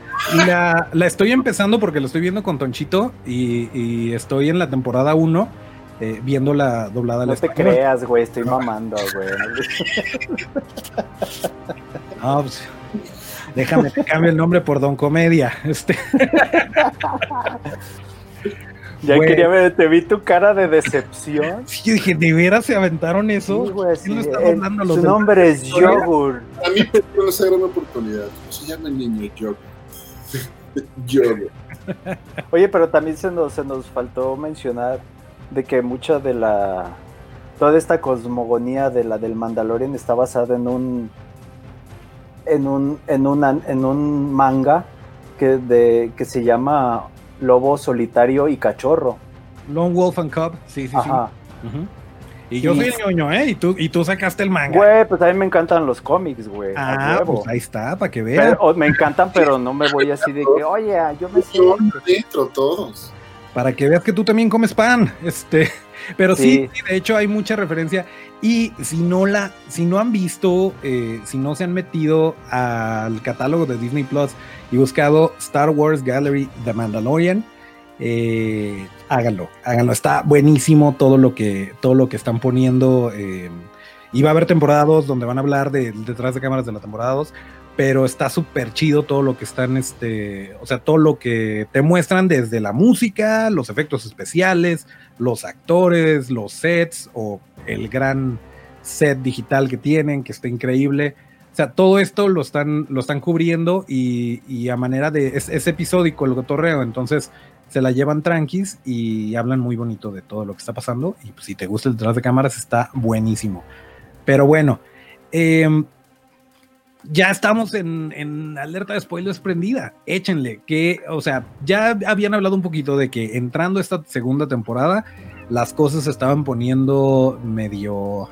La, la, estoy empezando porque lo estoy viendo con Tonchito y, y estoy en la temporada 1 eh, viendo la doblada No te creas, güey, estoy mamando, güey. no, pues, déjame que cambie el nombre por Don Comedia. Este. Ya quería ver, te vi tu cara de decepción. Sí, yo dije, ¿de veras se aventaron eso? Sí, güey, sí, su nombre es Yogur. A mí me dio esa gran oportunidad. ¿Cómo se llama el niño? Yogur. Yogur. Oye, pero también se nos, se nos faltó mencionar de que mucha de la toda esta cosmogonía de la del Mandalorian está basada en un en un en un, en un manga que de que se llama Lobo solitario y cachorro. Lone Wolf and Cub, sí, sí, sí. Y yo soy el ñoño, ¿eh? Y tú, y tú sacaste el manga. Güey, pues a mí me encantan los cómics, güey. Ah, pues ahí está, para que vean. me encantan, pero no me voy así de que, oye, yo me siento. dentro todos para que veas que tú también comes pan. Este, pero sí, de hecho hay mucha referencia. Y si no la, si no han visto, eh, si no se han metido al catálogo de Disney Plus y buscado Star Wars Gallery The Mandalorian, eh, háganlo, háganlo. Está buenísimo todo lo que, todo lo que están poniendo. Eh, y va a haber temporadas donde van a hablar de detrás de cámaras de la temporada 2 pero está súper chido todo lo que están, este, o sea, todo lo que te muestran desde la música, los efectos especiales, los actores, los sets o el gran set digital que tienen, que está increíble. O sea, todo esto lo están, lo están cubriendo y, a manera de, es, episódico el cotorreo, entonces se la llevan tranquis y hablan muy bonito de todo lo que está pasando y pues, si te gusta el detrás de cámaras está buenísimo. Pero bueno, eh, ya estamos en, alerta de spoilers prendida. Échenle, que, o sea, ya habían hablado un poquito de que entrando esta segunda temporada las cosas se estaban poniendo medio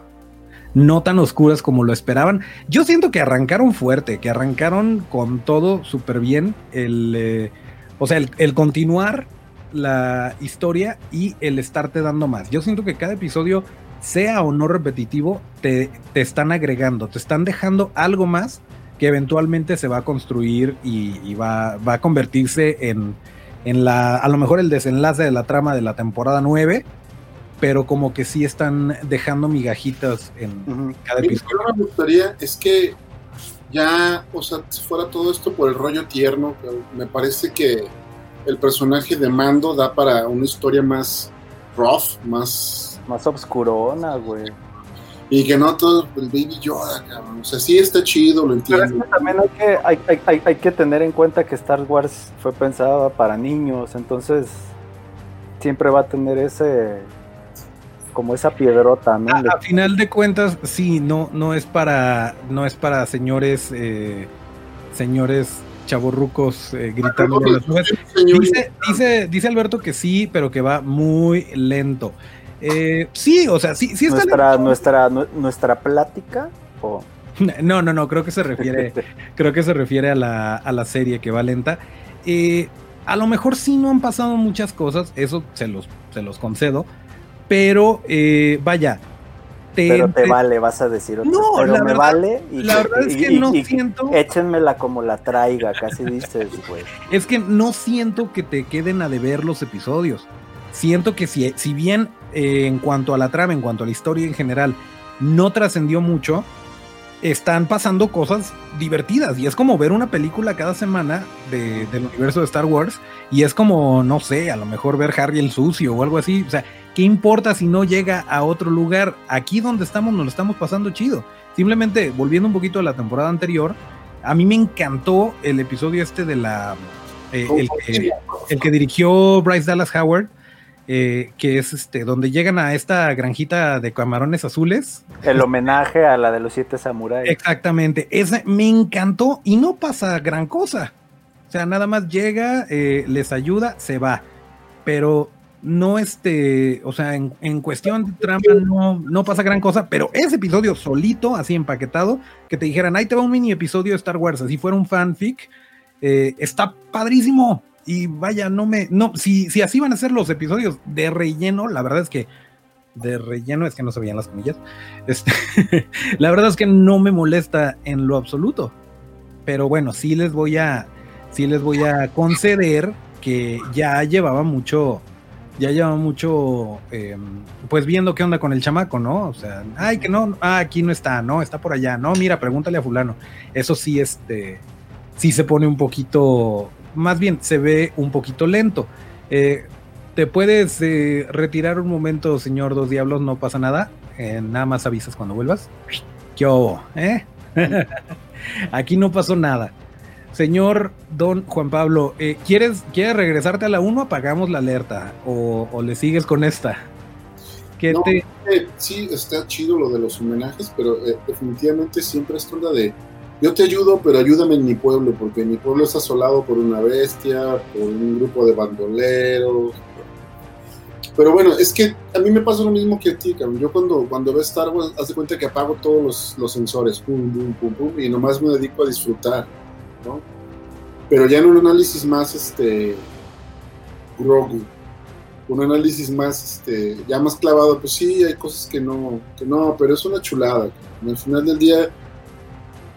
no tan oscuras como lo esperaban. Yo siento que arrancaron fuerte, que arrancaron con todo súper bien. El, eh, o sea, el, continuar la historia y el estarte dando más. Yo siento que cada episodio, sea o no repetitivo, te, te están agregando, te están dejando algo más que eventualmente se va a construir y, va, va, a convertirse en, en la, a lo mejor el desenlace de la trama de la temporada 9 pero como que sí están dejando migajitas en cada episodio. Lo que me gustaría es que ya, o sea, si fuera todo esto por el rollo tierno, me parece que el personaje de Mando da para una historia más rough, más... Más obscurona, güey. Y que no todo el Baby Yoda, cabrón. O sea, sí está chido, lo entiendo. Pero es que también hay que, hay, hay, hay que tener en cuenta que Star Wars fue pensada para niños, entonces siempre va a tener ese como esa piedrota, ¿no? A, final de cuentas, sí, no, no es para, no es para señores, eh, señores chavorrucos eh, gritando. Dice, dice, dice Alberto que sí, pero que va muy lento. Eh, sí, o sea, sí, sí está nuestra, nuestra, nuestra plática o no, no, no, creo que se refiere, creo que se refiere a la, a la serie que va lenta. Eh, a lo mejor sí no han pasado muchas cosas, eso se los, se los concedo, pero eh, vaya. Te pero te vale, vas a decir No, pero la me verdad, vale. Y la verdad es que no siento. Échenmela como la traiga, casi dices, güey. Es que no siento que te queden a deber los episodios. Siento que si, si bien eh, en cuanto a la trama, en cuanto a la historia en general, no trascendió mucho, están pasando cosas divertidas y es como ver una película cada semana de, del universo de Star Wars y es como, no sé, a lo mejor ver Harry el sucio o algo así, o sea, ¿qué importa si no llega a otro lugar? Aquí donde estamos nos lo estamos pasando chido. Simplemente, volviendo un poquito a la temporada anterior, a mí me encantó el episodio este de la... Eh, el, que, el que dirigió Bryce Dallas Howard, eh, que es este, donde llegan a esta granjita de camarones azules. El homenaje a la de los siete samuráis. Exactamente, ese me encantó y no pasa gran cosa. O sea, nada más llega, eh, les ayuda, se va. Pero no este, o sea, en, cuestión de trama no, no, pasa gran cosa, pero ese episodio solito, así empaquetado, que te dijeran, ahí te va un mini episodio de Star Wars, así fuera un fanfic, eh, está padrísimo. Y vaya, no me. No, si, si así van a ser los episodios de relleno, la verdad es que. De relleno, es que no se veían las comillas. Este, la verdad es que no me molesta en lo absoluto. Pero bueno, sí les voy a. Sí les voy a conceder que ya llevaba mucho. Ya llevaba mucho. Em, pues viendo qué onda con el chamaco, ¿no? O sea, ay, que no. Ah, aquí no está, no, está por allá. No, mira, pregúntale a Fulano. Eso sí, este. Sí se pone un poquito más bien se ve un poquito lento. Eh, ¿Te puedes eh, retirar un momento, señor Dos Diablos? No pasa nada. Eh, nada más avisas cuando vuelvas. ¿Qué Aquí no pasó nada. Señor Don Juan Pablo, ¿quieres, ¿quieres regresarte a la 1? Apagamos la alerta. ¿O, le sigues con esta? ¿Qué sí, está chido lo de los homenajes, pero definitivamente siempre es onda de yo te ayudo, pero ayúdame en mi pueblo, porque mi pueblo es asolado por una bestia, por un grupo de bandoleros. Pero bueno, es que a mí me pasa lo mismo que a ti, cabrón. Yo cuando, cuando veo Star Wars, hace cuenta que apago todos los, los sensores, pum, pum, pum, pum, y nomás me dedico a disfrutar, ¿no? Pero ya en un análisis más, este, Grogu, un análisis más, este, ya más clavado, pues sí, hay cosas que no, que no, pero es una chulada. Al final del día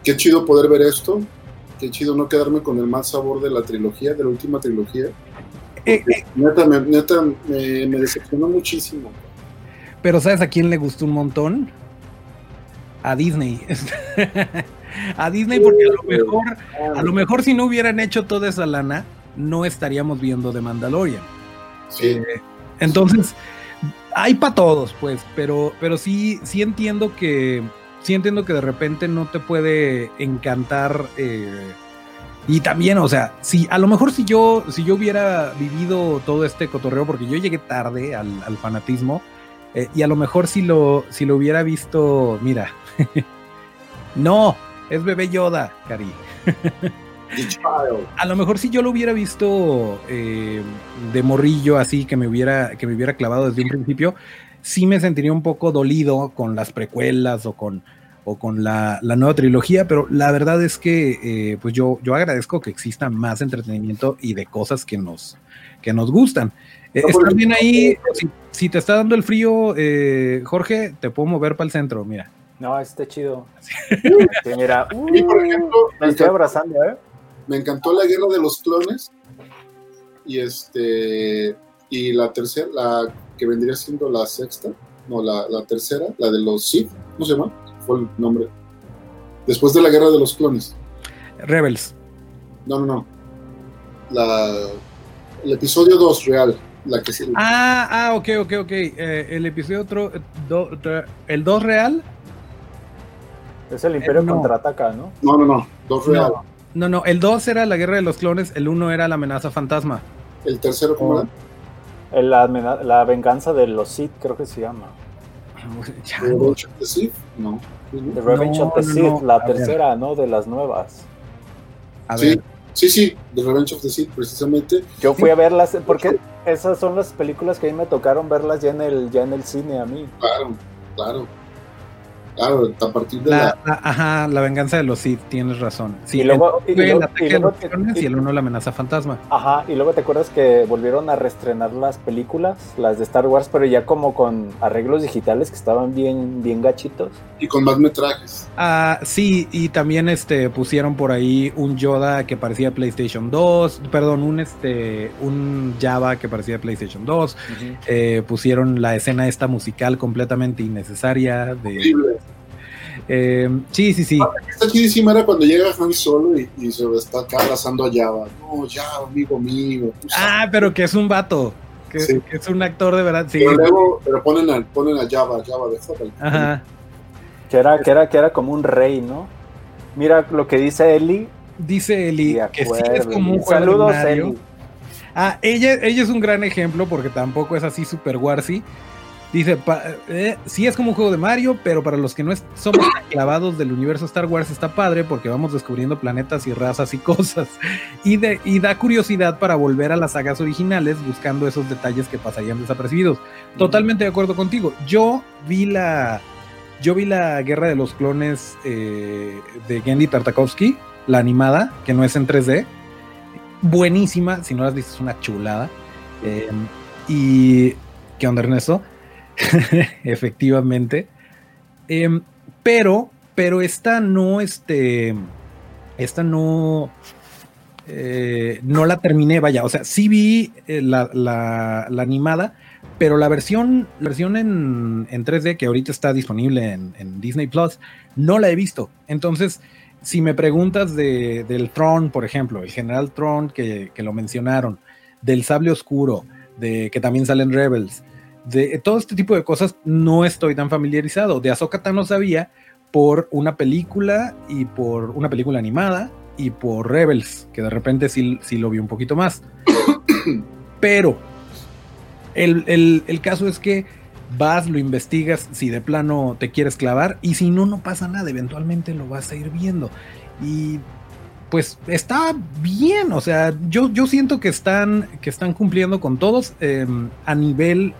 qué chido poder ver esto. Qué chido no quedarme con el mal sabor de la trilogía, de la última trilogía. Eh, eh. neta, me, me, decepcionó muchísimo. Pero ¿sabes a quién le gustó un montón? A Disney. a Disney porque a lo mejor, a lo mejor si no hubieran hecho toda esa lana, no estaríamos viendo de Mandalorian. Sí. Eh, entonces, hay para todos, pues, pero, pero sí, sí entiendo que sí entiendo que de repente no te puede encantar. Eh, y también, o sea, si a lo mejor si yo, si yo hubiera vivido todo este cotorreo, porque yo llegué tarde al, fanatismo, eh, y a lo mejor si lo, si lo hubiera visto, mira, no, es bebé Yoda, Cari. A lo mejor si yo lo hubiera visto eh, de morrillo así, que me hubiera, que me hubiera clavado desde un principio, sí me sentiría un poco dolido con las precuelas o con, o con la, nueva trilogía, pero la verdad es que eh, pues yo, yo agradezco que exista más entretenimiento y de cosas que nos, que nos gustan. Eh, ¿Estás bien ahí? Si, te está dando el frío, eh, Jorge, te puedo mover para el centro, mira. No, está chido. mira, por ejemplo, me estoy abrazando, ¿eh? Me encantó la guerra de los clones. Y este. Y la tercera, la que vendría siendo la sexta, no, la, la tercera, la de los Sith, ¿cómo se llama? Fue el nombre. Después de la guerra de los clones. Rebels. No, no, no. La, el episodio 2 real. La que Ah, ah, ok, ok, ok. Eh, el episodio otro, el 2 real. Es el Imperio eh, contraataca, ¿no? No, no, no. 2 real. No, no, el 2 era la guerra de los clones, el 1 era la amenaza fantasma. ¿El tercero cómo oh. era? La, la, venganza de los Sith, creo que se llama. ¿The Revenge of the Sith? No. The Revenge of the Sith, la tercera, ¿no? De las nuevas. A ver. Sí, sí, The Revenge of the Sith, precisamente. Yo fui a verlas, porque esas son las películas que a mí me tocaron verlas ya en el, ya en el cine a mí. Claro, claro. Claro, a partir de la, Ajá, la venganza de los Sith, tienes razón. Sí, y luego, y el, ataque de los y el uno la amenaza fantasma. Ajá, y luego te acuerdas que volvieron a reestrenar las películas, las de Star Wars, pero ya como con arreglos digitales que estaban bien, bien gachitos. Y con más metrajes. Ah, sí, y también este pusieron por ahí un Yoda que parecía PlayStation 2, perdón, un este un Java que parecía PlayStation 2. Eh, pusieron la escena esta musical completamente innecesaria de eh, sí, sí, sí. Está chidísima era cuando llega Han Solo y, se está acá abrazando a Java. No, Java, amigo mío. Ah, pero que es un vato. Que, es un actor de verdad, sí. Pero luego pero ponen, a, ponen a Java, Java de Focal. Ajá. Que era, que, era, que era como un rey, ¿no? Mira lo que dice Eli. Dice Eli que sí es como un Saludos, Eli. Ah, ella, ella es un gran ejemplo porque tampoco es así super warsy Dice, eh, sí es como un juego de Mario, pero para los que no somos clavados del universo Star Wars está padre porque vamos descubriendo planetas y razas y cosas. Y, de, y da curiosidad para volver a las sagas originales buscando esos detalles que pasarían desapercibidos. Totalmente de acuerdo contigo. Yo vi la, yo vi la Guerra de los Clones eh, de Gendy Tartakovsky, la animada, que no es en 3D. Buenísima, si no la has visto es una chulada. Eh, y, ¿qué onda Ernesto? efectivamente. Em, pero, pero esta no, este, esta no, eh, no la terminé, vaya, o sea, sí vi eh, la, animada, pero la versión, la versión en, 3D que ahorita está disponible en, Disney Plus, no la he visto. Entonces, si me preguntas de, del Tron, por ejemplo, el General Tron que, que, lo mencionaron, del Sable Oscuro, de que también salen Rebels, de todo este tipo de cosas no estoy tan familiarizado. De Ahsoka no sabía por una película y por una película animada y por Rebels, que de repente sí, sí lo vi un poquito más. Pero el, el, caso es que vas, lo investigas si de plano te quieres clavar y si no, no pasa nada, eventualmente lo vas a ir viendo. Y pues está bien, o sea, yo, yo siento que están, que están cumpliendo con todos em, a nivel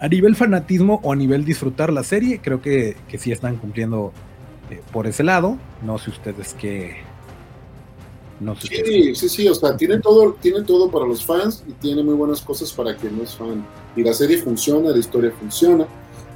a nivel fanatismo o a nivel disfrutar la serie, creo que, que sí están cumpliendo eh, por ese lado. No sé ustedes qué. No sé sí, sí, sí, o sea, tiene todo, tiene todo para los fans y tiene muy buenas cosas para quien no es fan. Y la serie funciona, la historia funciona,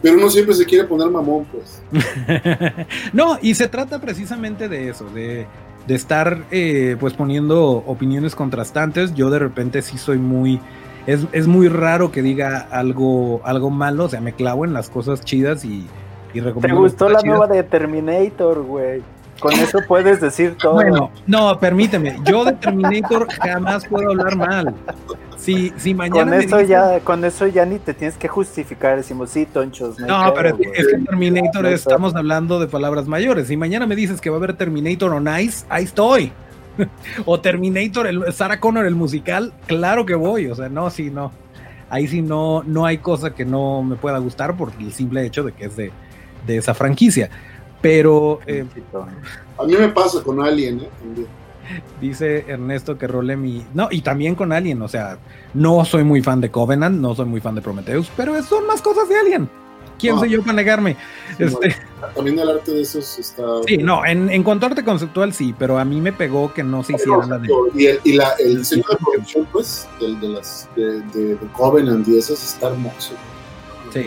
pero uno siempre se quiere poner mamón, pues. no, y se trata precisamente de eso, de, de estar eh, pues poniendo opiniones contrastantes. Yo de repente sí soy muy es, muy raro que diga algo, algo malo, o sea, me clavo en las cosas chidas y, y recomiendo. ¿Te gustó la nueva de Terminator, güey? Con eso puedes decir todo. Bueno, no, permíteme, yo de Terminator jamás puedo hablar mal. Si, si mañana. Con eso, ya, con eso ya ni te tienes que justificar, decimos, sí, tonchos. No, pero es que Terminator estamos hablando de palabras mayores. Si mañana me dices que va a haber Terminator on Ice, ahí estoy. o Terminator, el, Sarah Connor, el musical, claro que voy, o sea, no, sí, no. Ahí sí no, no hay cosa que no me pueda gustar por el simple hecho de que es de, esa franquicia. Pero... Eh, a mí me pasa con Alien, ¿eh? Dice Ernesto que role mi. No, y también con Alien. O sea, no soy muy fan de Covenant, no soy muy fan de Prometheus, pero son más cosas de Alien. ¿Quién soy yo para negarme? este... también el arte de esos está. Sí, no, en, en, cuanto a arte conceptual sí, pero a mí me pegó que no se hicieran la de. Y el, y la, el diseño de producción, pues, de, de las de, de, de, Covenant y esas está hermoso. Sí.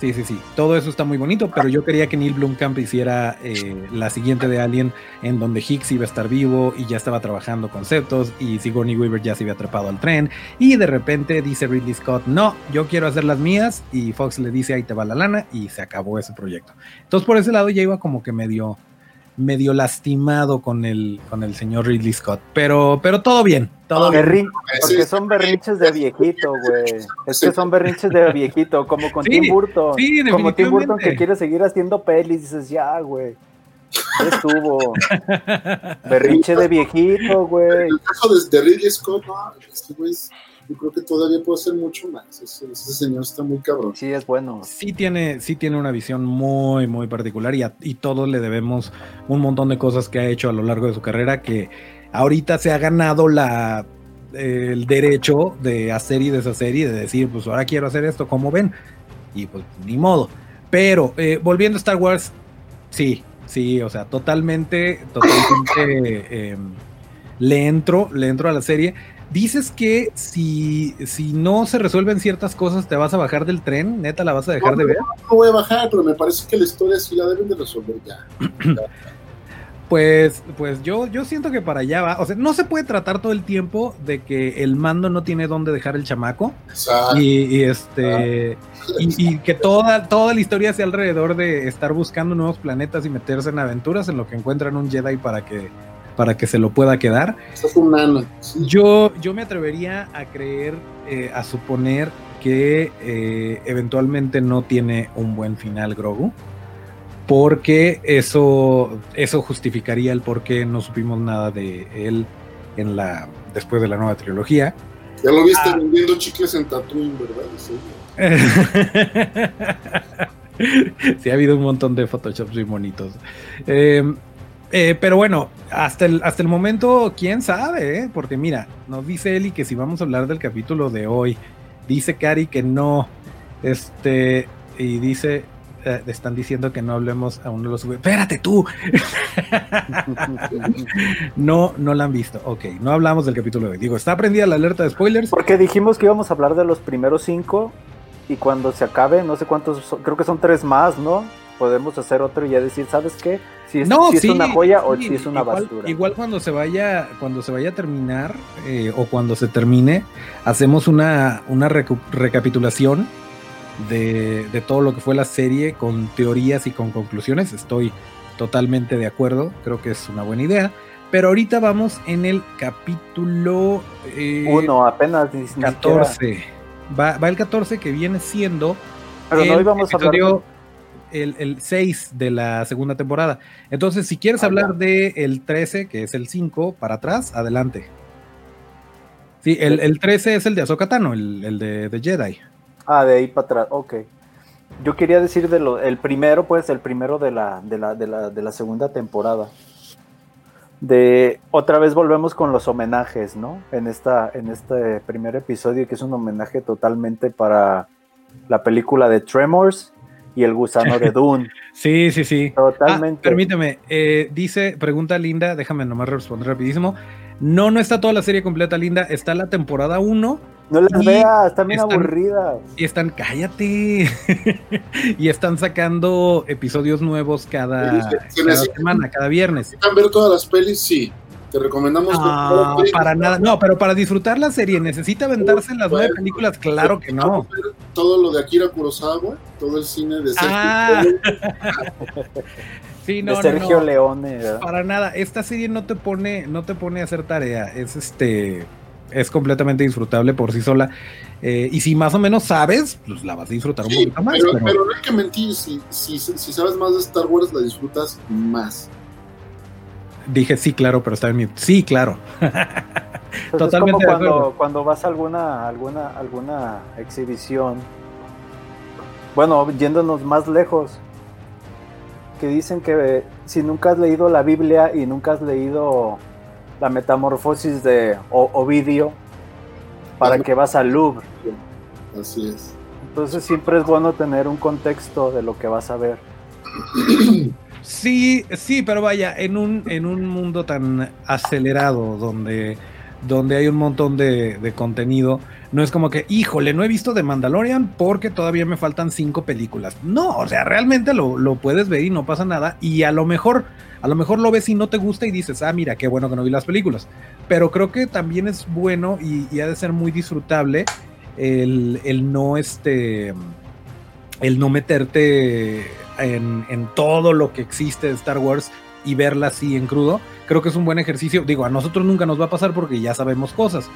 Sí, sí, sí. Todo eso está muy bonito, pero yo quería que Neil Blomkamp hiciera eh, la siguiente de Alien, en donde Hicks iba a estar vivo y ya estaba trabajando conceptos, y Sigourney Weaver ya se había atrapado al tren, y de repente dice Ridley Scott, no, yo quiero hacer las mías, y Fox le dice, ahí te va la lana, y se acabó ese proyecto. Entonces, por ese lado ya iba como que medio medio lastimado con el, con el señor Ridley Scott. Pero, pero todo bien, todo bien. Porque son berrinches de viejito, güey. Es que son berrinches de viejito, como con Tim Burton. Sí, como Tim Burton que quiere seguir haciendo pelis, dices, ya, güey. Ya estuvo. Berrinche de viejito, güey. En el caso de, Ridley Scott, no, este güey yo creo que todavía puede hacer mucho más. Ese, ese, señor está muy cabrón. Sí, es bueno. Sí tiene, sí tiene una visión muy, muy particular y, a, y todos le debemos un montón de cosas que ha hecho a lo largo de su carrera que ahorita se ha ganado la, el derecho de hacer y deshacer y de decir, pues ahora quiero hacer esto, como ven? Y pues ni modo. Pero eh, volviendo a Star Wars, sí, sí, o sea, totalmente, totalmente eh, le entro, le entro a la serie. Dices que si, si no se resuelven ciertas cosas, te vas a bajar del tren, neta, la vas a dejar no, de ver. No, voy a bajar, pero me parece que la historia sí la deben de resolver ya. Pues, pues yo, yo siento que para allá va. O sea, no se puede tratar todo el tiempo de que el mando no tiene dónde dejar el chamaco. Exacto. Y, y este. Y, y, que toda, toda la historia sea alrededor de estar buscando nuevos planetas y meterse en aventuras en lo que encuentran un Jedi para que para que se lo pueda quedar. Es un nano. Sí. Yo, yo me atrevería a creer, eh, a suponer que eh, eventualmente no tiene un buen final Grogu, porque eso, eso justificaría el por qué no supimos nada de él en la, después de la nueva trilogía. Ya lo viste ah. vendiendo chicles en Tatooine, ¿verdad? Sí. sí, ha habido un montón de photoshops muy bonitos. Eh, eh, pero bueno, hasta el, hasta el momento, quién sabe, ¿eh? porque mira, nos dice Eli que si vamos a hablar del capítulo de hoy, dice Cari que no, este, y dice, eh, están diciendo que no hablemos a uno de los. Espérate tú. no, no la han visto. Ok, no hablamos del capítulo de hoy. Digo, está prendida la alerta de spoilers. Porque dijimos que íbamos a hablar de los primeros cinco y cuando se acabe, no sé cuántos, creo que son tres más, ¿no? Podemos hacer otro y ya decir, ¿sabes qué? si es, no, si es una joya o si es una igual, basura. Igual cuando se vaya, cuando se vaya a terminar eh, o cuando se termine, hacemos una, una recu- recapitulación de, de, todo lo que fue la serie con teorías y con conclusiones. Estoy totalmente de acuerdo, creo que es una buena idea. Pero ahorita vamos en el capítulo eh, Uno, apenas ni 14. Va, va, el 14 que viene siendo Pero no íbamos a hablar el, el 6 de la segunda temporada. Entonces, si quieres ah, hablar del de 13, que es el 5, para atrás, adelante. Sí, el, el 13 es el de Ahsoka Tano, el, el de, de, Jedi. Ah, de ahí para atrás, ok. Yo quería decir de lo, el primero, pues, el primero de la, de la, de la, de la segunda temporada. De otra vez volvemos con los homenajes, ¿no? En esta, en este primer episodio, que es un homenaje totalmente para la película de Tremors y el gusano de Dune. sí, sí, sí. Totalmente. Ah, permíteme, eh, dice, pregunta Linda, déjame nomás responder rapidísimo. No, no está toda la serie completa, Linda, está la temporada 1. No las veas, están bien están, aburridas. Y están, cállate. y están sacando episodios nuevos cada, semana, cada viernes. ver todas las pelis? Sí. Te recomendamos. No, para nada. No, pero para disfrutar la serie, ¿necesita aventarse las nueve películas? Claro que no. Todo lo de Akira Kurosawa, todo el cine de Sergio ah. sí, no, de Sergio no, no. Leone. ¿verdad? Para nada. Esta serie no te pone, no te pone a hacer tarea. Es este. Es completamente disfrutable por sí sola. Eh, y si más o menos sabes, pues la vas a disfrutar un sí, poquito más. Pero, pero... pero, no hay que mentir, si, si, si sabes más de Star Wars, la disfrutas más. Dije sí, claro, pero estaba en mute. Sí, claro. Entonces, Totalmente. Es como cuando, cuando vas a alguna, alguna, alguna exhibición. Bueno, yéndonos más lejos. que dicen que si nunca has leído la Biblia y nunca has leído la metamorfosis de Ovidio, para que vas al Louvre. Así es. Entonces siempre es bueno tener un contexto de lo que vas a ver. Sí, sí, pero vaya, en un, en un mundo tan acelerado donde, donde hay un montón de, contenido, no es como que, híjole, no he visto The Mandalorian porque todavía me faltan cinco películas. No, o sea, realmente lo, lo, puedes ver y no pasa nada. Y a lo mejor, a lo mejor lo ves y no te gusta y dices, ah, mira, qué bueno que no vi las películas. Pero creo que también es bueno y, ha de ser muy disfrutable el, el, no este. El no meterte en, en todo lo que existe de Star Wars y verla así en crudo. Creo que es un buen ejercicio. Digo, a nosotros nunca nos va a pasar porque ya sabemos cosas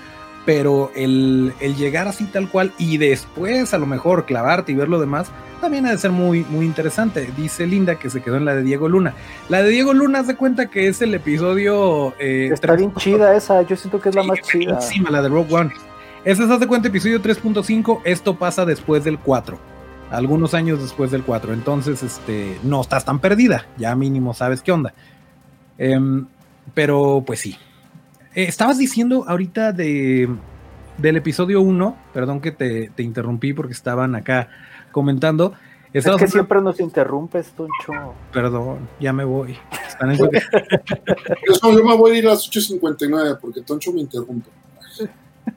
pero el, llegar así tal cual y después a lo mejor clavarte y ver lo demás, también ha de ser muy, muy interesante. Dice Linda que se quedó en la de Diego Luna. La de Diego Luna, haz de cuenta que es el episodio... Eh, Está bien chida esa, yo siento que es la más chida. Encima, la de Rogue One. Esa es, haz de cuenta, episodio 3.5, esto pasa después del 4. Algunos años después del 4. Entonces, este, no estás tan perdida. Ya mínimo sabes qué onda. Em, pero, pues sí, eh, estabas diciendo ahorita de, del episodio 1, perdón que te, interrumpí porque estaban acá comentando. Es que siempre nos interrumpes, Toncho. Perdón, ya me voy. yo me voy a ir a las 8.59 porque Toncho me interrumpe.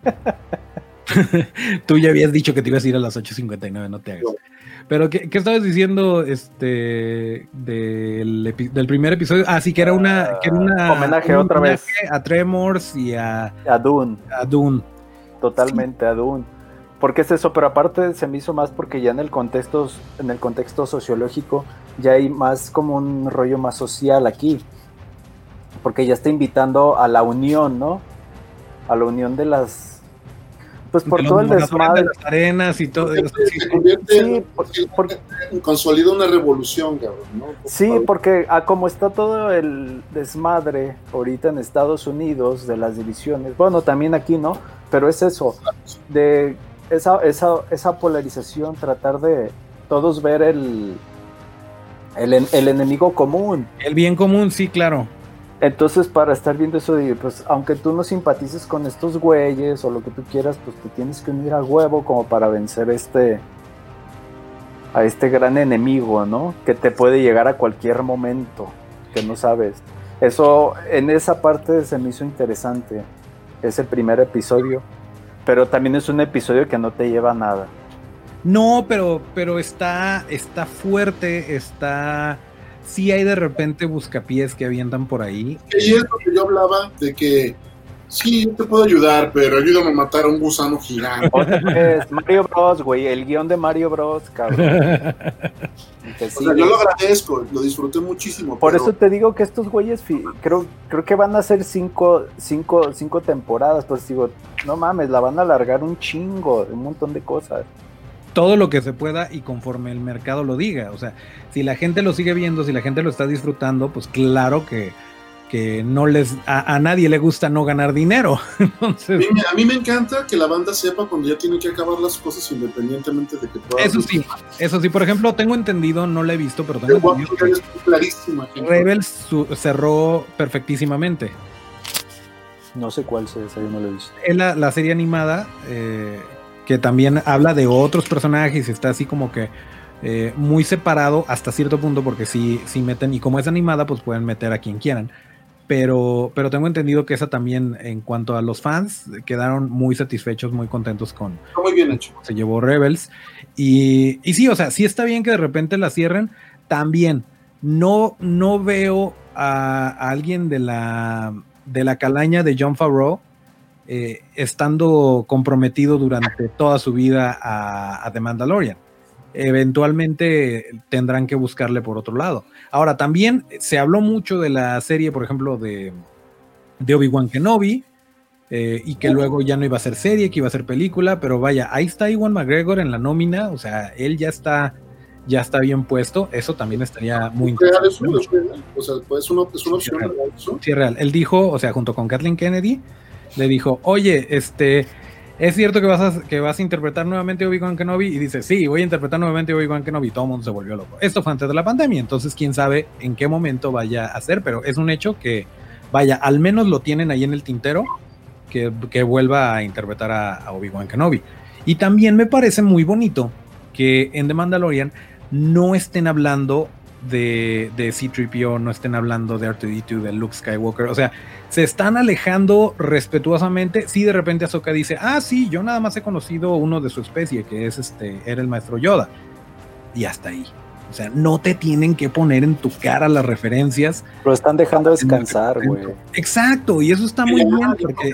Tú ya habías dicho que te ibas a ir a las 8.59, no te hagas. Pero, ¿qué, estabas diciendo este del, primer episodio? Ah, sí, que era una. Que una homenaje otra vez. A Tremors y a. A Dune. A Dune. Totalmente, a Dune. Porque es eso, pero aparte se me hizo más porque ya en el contexto, en el contexto sociológico, ya hay más como un rollo más social aquí. Porque ya está invitando a la unión, ¿no? A la unión de las pues por todo el desmadre. De las arenas y todo eso. Se convierte porque, consolida una revolución, cabrón, ¿no? sí, porque a como está todo el desmadre ahorita en Estados Unidos de las divisiones, bueno, también aquí, ¿no? Pero es eso, de esa, esa, esa polarización, tratar de todos ver el, el, el enemigo común. El bien común, sí, claro. Entonces, para estar viendo eso, pues, aunque tú no simpatices con estos güeyes o lo que tú quieras, pues te tienes que unir a huevo como para vencer este. a este gran enemigo, ¿no? Que te puede llegar a cualquier momento, que no sabes. Eso, en esa parte se me hizo interesante. Es el primer episodio. Pero también es un episodio que no te lleva a nada. No, pero, pero está, está fuerte, está sí hay de repente buscapiés que avientan por ahí. Y es lo que yo hablaba de que sí, yo te puedo ayudar, pero ayúdame a matar a un gusano gigante. Es Mario Bros, güey, el guion de Mario Bros, cabrón. yo lo agradezco, lo disfruté muchísimo. Por eso te digo que estos güeyes, creo, creo que van a ser cinco, cinco, cinco temporadas, pues digo, no mames, la van a alargar un chingo, un montón de cosas todo lo que se pueda y conforme el mercado lo diga. O sea, si la gente lo sigue viendo, si la gente lo está disfrutando, pues claro que, que no les a, nadie le gusta no ganar dinero. Entonces, a, mí, me encanta que la banda sepa cuando ya tiene que acabar las cosas independientemente de que Eso sí, eso sí, por ejemplo, tengo entendido, no la he visto, pero tengo entendido que Rebels cerró perfectísimamente. No sé cuál es esa, yo no la he visto. Es la, la serie animada eh, que también habla de otros personajes y está así como que eh, muy separado hasta cierto punto porque si sí, meten, y como es animada, pues pueden meter a quien quieran. Pero, pero tengo entendido que esa también, en cuanto a los fans, quedaron muy satisfechos, muy contentos con. muy bien hecho. Se llevó Rebels. Y, y sí, o sea, sí está bien que de repente la cierren. También no, no veo a, a alguien de la, de la calaña de John Favreau eh, estando comprometido durante toda su vida a, The Mandalorian. Eventualmente tendrán que buscarle por otro lado. Ahora, también se habló mucho de la serie, por ejemplo, de, de Obi-Wan Kenobi, eh, y que luego ya no iba a ser serie, que iba a ser película, pero vaya, ahí está Iwan McGregor en la nómina, o sea, él ya está ya está bien puesto, eso también estaría muy interesante. o sea, pues, es una, opción real. Sí, real. Él dijo, o sea, junto con Kathleen Kennedy, le dijo, oye, este, es cierto que vas a, que vas a interpretar nuevamente Obi-Wan Kenobi y dice, sí, voy a interpretar nuevamente Obi-Wan Kenobi, todo el mundo se volvió loco. Esto fue antes de la pandemia, entonces quién sabe en qué momento vaya a ser, pero es un hecho que, vaya, al menos lo tienen ahí en el tintero, que, que vuelva a interpretar a, a Obi-Wan Kenobi. Y también me parece muy bonito que en The Mandalorian no estén hablando de, de C-3PO, no estén hablando de R2D2, de Luke Skywalker, o sea, se están alejando respetuosamente. Si de repente Ahsoka dice, ah, sí, yo nada más he conocido uno de su especie, que es este, era el maestro Yoda. Y hasta ahí. O sea, no te tienen que poner en tu cara las referencias. Lo están dejando descansar, güey. Exacto, y eso está muy bien porque,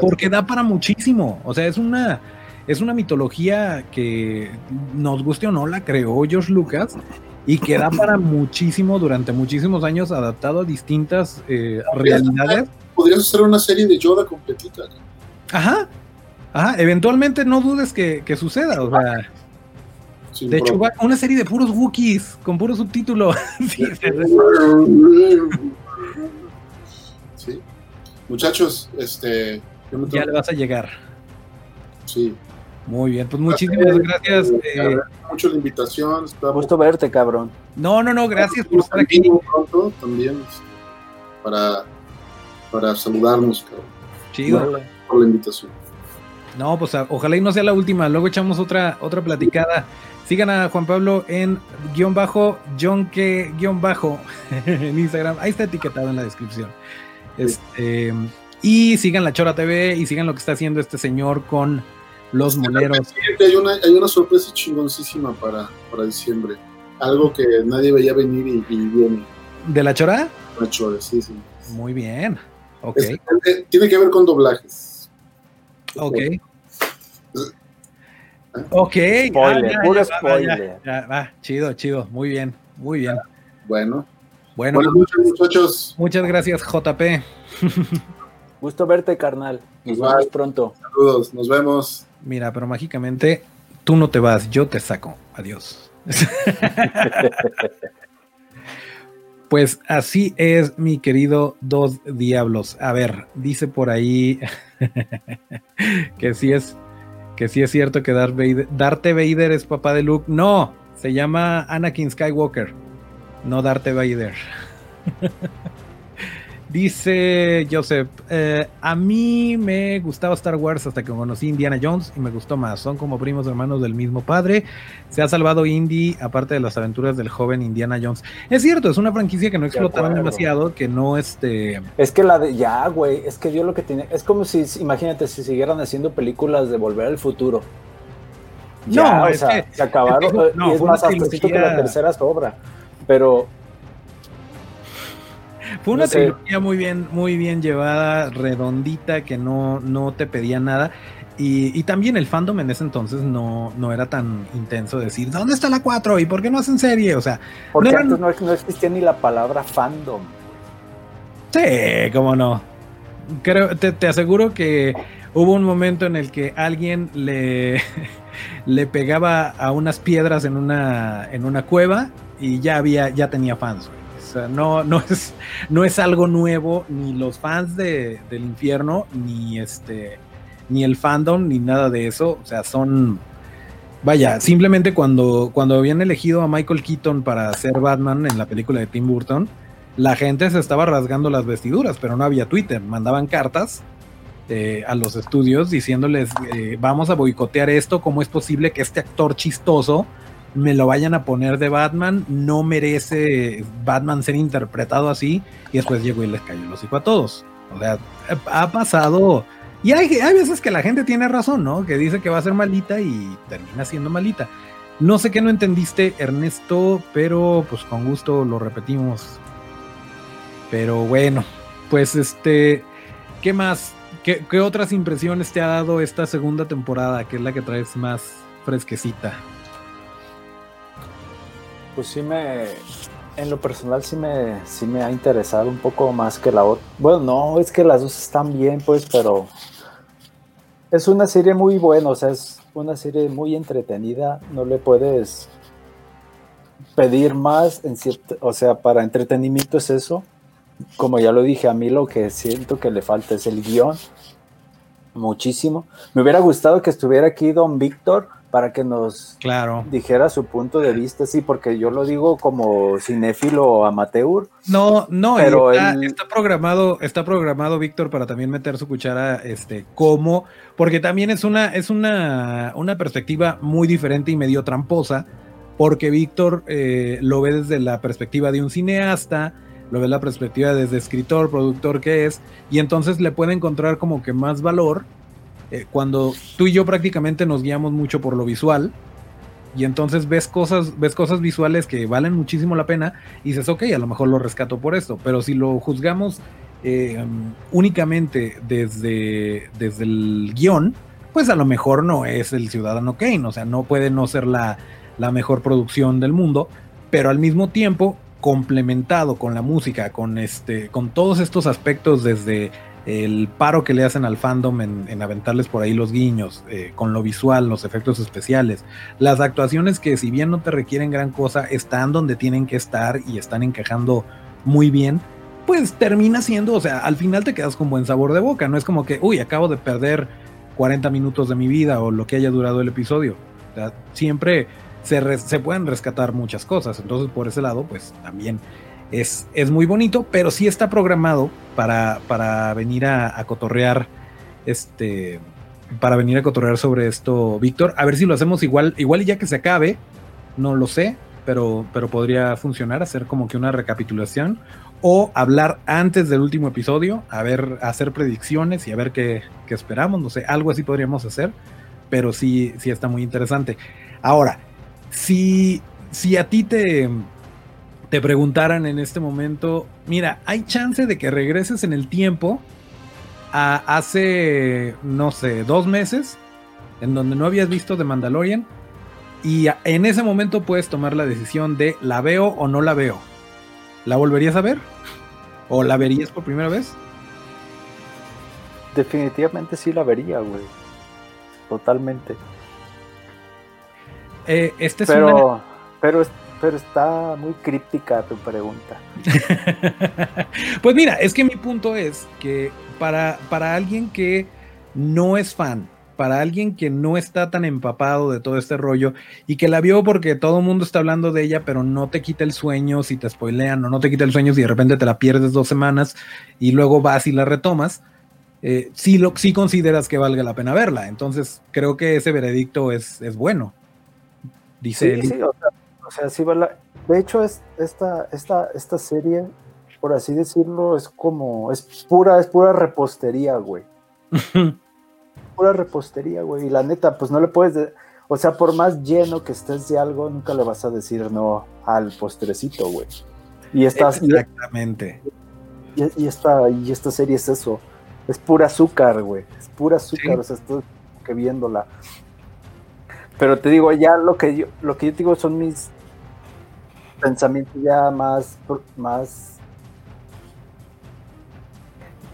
porque da para muchísimo. O sea, es una, es una mitología que nos guste o no, la creó George Lucas y que da para muchísimo durante muchísimos años adaptado a distintas eh, realidades. Podrías hacer una serie de Yoda completita. Ajá, ajá, eventualmente no dudes que, que suceda, o sea. Sin De hecho, una serie de puros Wookiees, con puro subtítulo. Sí, Sí. Muchachos, este. ya le vas a llegar. Sí. Muy bien, pues muchísimas gracias. Eh, eh, agradezco mucho la invitación. Está Gusto verte, cabrón. no, no, no, gracias por estar aquí. pronto también para, para saludarnos, cabrón, Chido. por la invitación. No, pues a- ojalá y no sea la última. Luego echamos otra, otra platicada. Sigan a Juan Pablo en guion bajo, John que guion bajo en Instagram. Ahí está etiquetado en la descripción. Este, y sigan la Chora TV y sigan lo que está haciendo este señor con los moleros. Fíjate, Hay una, hay una sorpresa chingoncísima para, para diciembre. Algo que nadie veía venir y, y viene. ¿De la Chora? Macho, sí, sí. Muy bien. Ok, Es- eh, tiene que ver con doblajes. ok. Ok. Spoiler, Ah, ya, puro ya, va, va, ya, spoiler. ya, va, chido, chido. Muy bien, muy bien. Bueno, Bueno, buenas noches, muchachos. muchas gracias, JP. Gusto verte, carnal. Nos Igual. vemos pronto. Saludos, nos vemos. Mira, pero mágicamente tú no te vas, yo te saco. Adiós. Pues así es, mi querido Dos Diablos. A ver, dice por ahí que sí es que sí es cierto que Darth Vader, Darth Vader es papá de Luke. No, se llama Anakin Skywalker, no Darth Vader. Dice Joseph, eh, a mí me gustaba Star Wars hasta que conocí Indiana Jones y me gustó más. Son como primos hermanos del mismo padre. Se ha salvado Indy, aparte de las aventuras del joven Indiana Jones. Es cierto, es una franquicia que no explotaron demasiado, que no este... Es que la de. Ya, güey. Es que yo lo que tiene. Es como si, imagínate, si siguieran haciendo películas de Volver al Futuro. Ya, No, o sea, que- se acabaron. es que fue- no, y es más, hasta que la tercera sobra. Pero Fue una No sé. trilogía muy bien, muy bien llevada, redondita, que no, no te pedía nada. Y, y también el fandom en ese entonces no, no era tan intenso de decir, ¿dónde está la 4? ¿Y por qué no hacen serie? O sea, porque No eran- antes no, no existía ni la palabra fandom. Sí, cómo no. Creo, te, te aseguro que hubo un momento en el que alguien le, le pegaba a unas piedras en una, en una cueva y ya había, ya tenía fans. güey. Sea, no, no es, no es algo nuevo, ni los fans de, del infierno, ni este, ni el fandom, ni nada de eso. O sea, son. Vaya, simplemente cuando, cuando habían elegido a Michael Keaton para ser Batman en la película de Tim Burton, la gente se estaba rasgando las vestiduras, pero no había Twitter. Mandaban cartas eh, a los estudios diciéndoles, eh, vamos a boicotear esto, ¿cómo es posible que este actor chistoso me lo vayan a poner de Batman? No merece Batman ser interpretado así. Y después llegó y les cayó el hocico a todos. O sea, ha pasado... Y hay, hay veces que la gente tiene razón, ¿no? Que dice que va a ser malita y termina siendo malita. No sé qué no entendiste, Ernesto, pero pues con gusto lo repetimos. Pero bueno, pues este, ¿qué más? ¿Qué, qué otras impresiones te ha dado esta segunda temporada, que es la que traes más fresquecita? Pues sí me. En lo personal sí me, sí me ha interesado un poco más que la otra. Bueno, no, es que las dos están bien, pues, pero es una serie muy buena, o sea, es una serie muy entretenida. No le puedes pedir más en cierto, o sea, para entretenimiento es eso. Como ya lo dije, a mí lo que siento que le falta es el guion. muchísimo. Me hubiera gustado que estuviera aquí Don Víctor para que nos claro. dijera su punto de vista, sí, porque yo lo digo como cinéfilo amateur. No, no, pero está, programado, está programado Víctor para también meter su cuchara, este, como, porque también es una, es una, una perspectiva muy diferente y medio tramposa, porque Víctor eh, lo ve desde la perspectiva de un cineasta, lo ve la perspectiva desde escritor, productor que es, y entonces le puede encontrar como que más valor eh, cuando tú y yo prácticamente nos guiamos mucho por lo visual, y entonces ves cosas, ves cosas visuales que valen muchísimo la pena, y dices, ok, a lo mejor lo rescato por esto, pero si lo juzgamos eh, únicamente desde, desde el guion, pues a lo mejor no es el Ciudadano Kane, o sea, no puede no ser la, la mejor producción del mundo, pero al mismo tiempo complementado con la música, con este, con todos estos aspectos desde el paro que le hacen al fandom en, aventarles por ahí los guiños, eh, con lo visual, los efectos especiales, las actuaciones que si bien no te requieren gran cosa, están donde tienen que estar y están encajando muy bien, pues termina siendo, o sea, al final te quedas con buen sabor de boca, no es como que, uy, acabo de perder 40 minutos de mi vida o lo que haya durado el episodio. siempre se, pueden rescatar muchas cosas. Entonces, por ese lado, pues también es, es muy bonito, pero sí está programado para, para venir a, cotorrear este para venir a cotorrear sobre esto, Víctor. A ver si lo hacemos igual, igual y ya que se acabe, no lo sé, pero, pero podría funcionar, hacer como que una recapitulación o hablar antes del último episodio, a ver, hacer predicciones y a ver qué, qué esperamos, no sé, algo así podríamos hacer, pero sí, sí está muy interesante. Ahora, si, si a ti te, te preguntaran en este momento, mira, hay chance de que regreses en el tiempo a hace, no sé, dos meses, en donde no habías visto The Mandalorian, y en ese momento puedes tomar la decisión de la veo o no la veo. ¿La volverías a ver? ¿O la verías por primera vez? Definitivamente sí la vería, güey. Totalmente. Eh, este pero, pero, pero está muy críptica tu pregunta. pues mira, es que mi punto es que para, para alguien que no es fan, para alguien que no está tan empapado de todo este rollo y que la vio porque todo el mundo está hablando de ella, pero no te quita el sueño si te spoilean o no te quita el sueño si de repente te la pierdes dos semanas y luego vas y la retomas, eh, sí, lo, sí consideras que valga la pena verla. Entonces creo que ese veredicto es, es bueno. Dice sí, o sea, sí De hecho, es, esta, esta, esta serie, por así decirlo, es como, es pura, es pura repostería, güey. pura repostería, güey. Y la neta, pues no le puedes, o sea, por más lleno que estés de algo, nunca le vas a decir no al postrecito, güey. Y esta, Exactamente. Y, esta, y esta serie es eso. Es pura azúcar, güey. Es pura azúcar. O sea, estoy que viéndola. Pero te digo, ya lo que yo, lo que yo digo son mis pensamientos ya más, más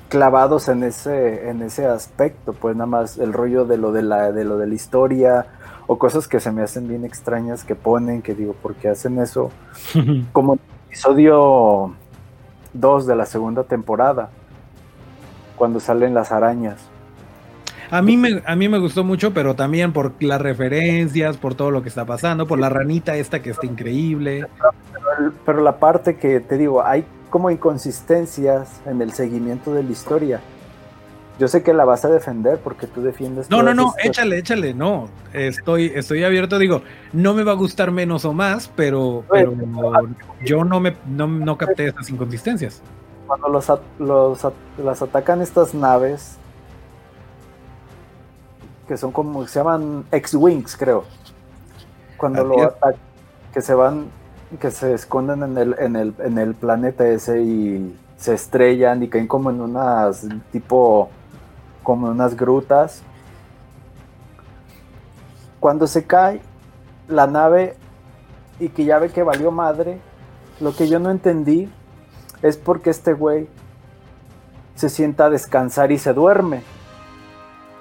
clavados en ese, en ese aspecto, pues nada más el rollo de lo de la, de lo de la historia, o cosas que se me hacen bien extrañas que ponen, que digo, ¿por qué hacen eso? Como el episodio 2 de la segunda temporada, cuando salen las arañas. A mí, me, a mí me gustó mucho, pero también por las referencias, por todo lo que está pasando, por la ranita esta que está increíble. Pero, la parte que te digo, hay como inconsistencias en el seguimiento de la historia. Yo sé que la vas a defender porque tú defiendes. No, no, no, échale, échale, no. Estoy, estoy abierto, digo, no me va a gustar menos o más, pero, pero yo no me no, capté estas inconsistencias. Cuando los, los, las atacan estas naves, que son como, se llaman X-Wings, creo. Cuando lo atacan, que se van, que se esconden en el, en el, en el planeta ese y se estrellan y caen como en unas, tipo, como en unas grutas. Cuando se cae la nave y que ya ve que valió madre, lo que yo no entendí es porque este güey se sienta a descansar y se duerme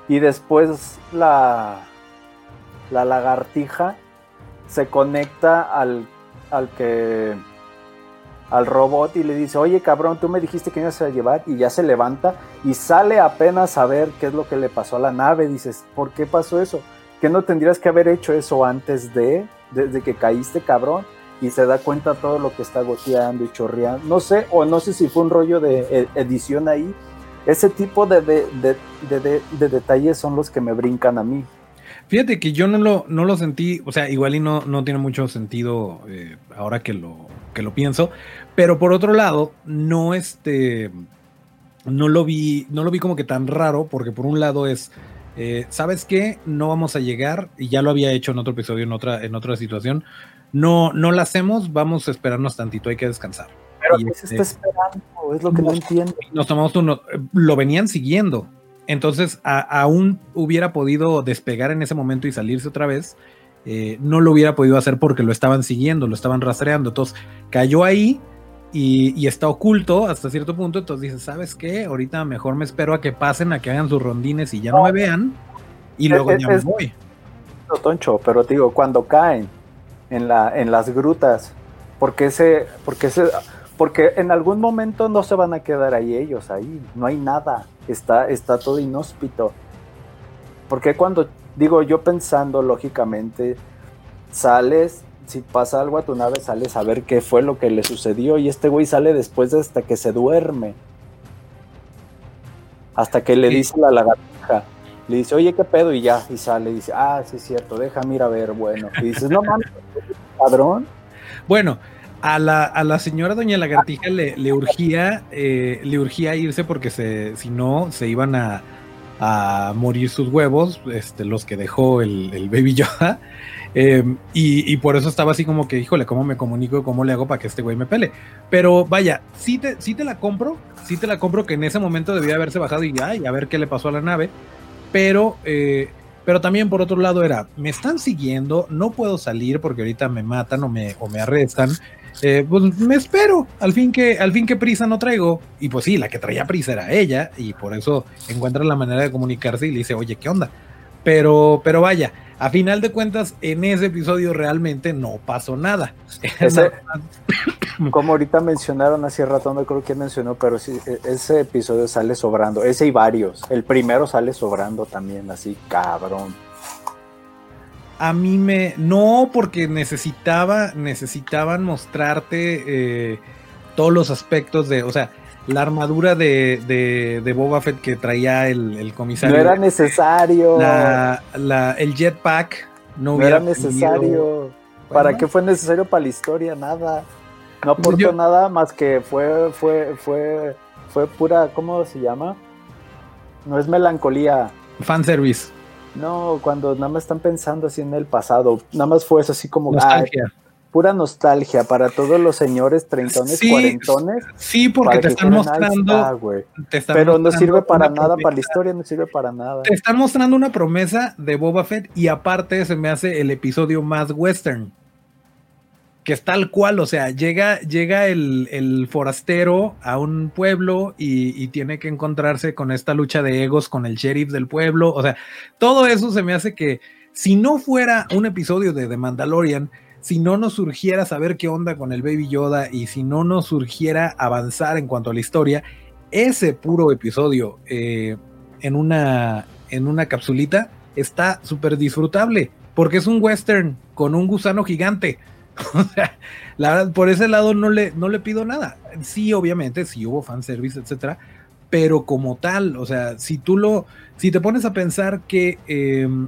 y después la, la lagartija se conecta al, al que al robot y le dice, oye cabrón, tú me dijiste que me ibas a llevar y ya se levanta y sale apenas a ver qué es lo que le pasó a la nave. Dices, ¿por qué pasó eso? ¿Que no tendrías que haber hecho eso antes de, desde que caíste cabrón? Y se da cuenta todo lo que está goteando y chorreando. No sé, o no sé si fue un rollo de e, edición ahí. Ese tipo de, de, detalles son los que me brincan a mí. Fíjate que yo no lo, no lo sentí, o sea, igual y no, no tiene mucho sentido eh, ahora que lo, que lo pienso, pero por otro lado, no este, no lo vi, no lo vi como que tan raro, porque por un lado es, eh, ¿sabes qué? No vamos a llegar, y ya lo había hecho en otro episodio, en otra, en otra situación, no, no la hacemos, vamos a esperarnos tantito, hay que descansar. Pero ¿qué se está este, esperando? Es lo que no, entiendo. Nos tomamos uno, lo venían siguiendo, entonces, aún hubiera podido despegar en ese momento y salirse otra vez. Eh, no lo hubiera podido hacer porque lo estaban siguiendo, lo estaban rastreando. Entonces, cayó ahí y, está oculto hasta cierto punto. Entonces dice, ¿sabes qué? Ahorita mejor me espero a que pasen, a que hagan sus rondines y ya no, me vean. Y luego ya me voy. Toncho, pero digo, cuando caen en, la, en las grutas, porque ese, porque ese, porque en algún momento no se van a quedar ahí ellos, ahí, no hay nada, está, está todo inhóspito. Porque cuando, digo yo pensando lógicamente, sales, si pasa algo a tu nave, sales a ver qué fue lo que le sucedió y este güey sale después de hasta que se duerme. Hasta que le dice la lagartija, le dice, oye, ¿qué pedo? Y ya, y sale, y dice, ah, sí es cierto, déjame ir a ver, bueno. Y dices, no mames, padrón. Bueno, a la, a la señora doña Lagartija le, urgía eh, le urgía irse porque se, si no se iban a, morir sus huevos, este, los que dejó el, el Baby Yoda. Em, y, por eso estaba así como que, híjole, ¿cómo me comunico? ¿Cómo le hago para que este güey me pele? Pero vaya, sí te, te la compro, sí te la compro que en ese momento debía haberse bajado y ya, y a ver qué le pasó a la nave. Pero eh, pero también por otro lado era, me están siguiendo, no puedo salir porque ahorita me matan o me, o me arrestan. Eh, pues me espero, al fin que, al fin que prisa no traigo. Y pues sí, la que traía prisa era ella, y por eso encuentra la manera de comunicarse y le dice, oye, ¿qué onda? Pero, pero vaya, a final de cuentas, en ese episodio realmente no pasó nada. como ahorita mencionaron hace rato, no creo que mencionó, pero sí, e, ese episodio sale sobrando. Ese y varios. El primero sale sobrando también, así, cabrón a mí me. No, porque necesitaba. Necesitaban mostrarte eh, todos los aspectos de. O sea, la armadura de, de, de Boba Fett que traía el, el, comisario. No era necesario. La, la, el jetpack no, no era necesario. ¿Para qué fue necesario para la historia? Nada. No aportó nada más que fue, fue, fue, fue pura, ¿cómo se llama? No es melancolía. Fanservice. No, cuando nada más están pensando así en el pasado, nada más fue eso así como nostalgia. pura nostalgia para todos los señores treintones, cuarentones. Sí, porque te están mostrando. pero no sirve para nada, para la historia no sirve para nada. Te están mostrando una promesa de Boba Fett y aparte se me hace el episodio más western que es tal cual, o sea, llega, llega el, forastero a un pueblo y, tiene que encontrarse con esta lucha de egos con el sheriff del pueblo, o sea, todo eso se me hace que si no fuera un episodio de The Mandalorian, si no nos surgiera saber qué onda con el Baby Yoda y si no nos surgiera avanzar en cuanto a la historia, ese puro episodio eh, en, una, en una capsulita está súper disfrutable, porque es un western con un gusano gigante. O sea, la verdad, por ese lado no le, no le pido nada. Sí, obviamente, sí hubo fanservice, etcétera, pero como tal, o sea, si tú lo, si te pones a pensar que, em,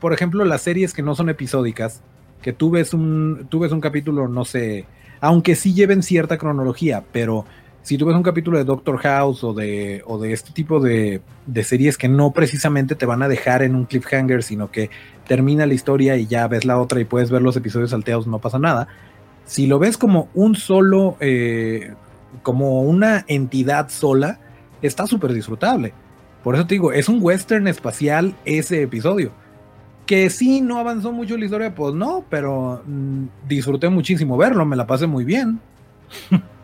por ejemplo, las series que no son episódicas, que tú ves un, tú ves un capítulo, no sé, aunque sí lleven cierta cronología, pero si tú ves un capítulo de Doctor House o de, o de este tipo de, de, series que no precisamente te van a dejar en un cliffhanger, sino que termina la historia y ya ves la otra y puedes ver los episodios salteados, no pasa nada. Si lo ves como un solo, eh, como una entidad sola, está súper disfrutable. Por eso te digo, es un western espacial ese episodio. Que sí, no avanzó mucho la historia, pues no, pero mm, disfruté muchísimo verlo, me la pasé muy bien.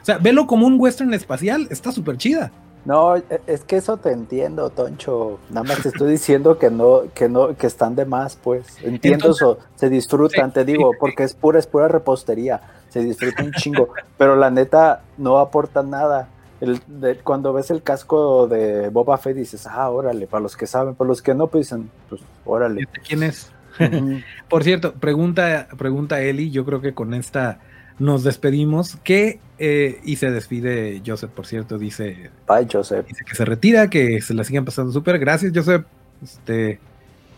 o sea, velo como un western espacial, está súper chida. No, e, es que eso te entiendo, Toncho. Nada más te estoy diciendo que no, que no, que están de más, pues. Entiendo eso, se disfrutan, te digo, porque es pura, es pura repostería. se disfruta un chingo, pero la neta no aporta nada. El, cuando ves el casco de Boba Fett dices, ah, órale, para los que saben, para los que no, pues dicen, pues órale. ¿Quién es? Por cierto, pregunta, pregunta Eli, yo creo que con esta nos despedimos. Que, eh, y se despide Joseph, por cierto, dice. Bye, Joseph. Dice que se retira, que se la siguen pasando súper. Gracias, Joseph. Este,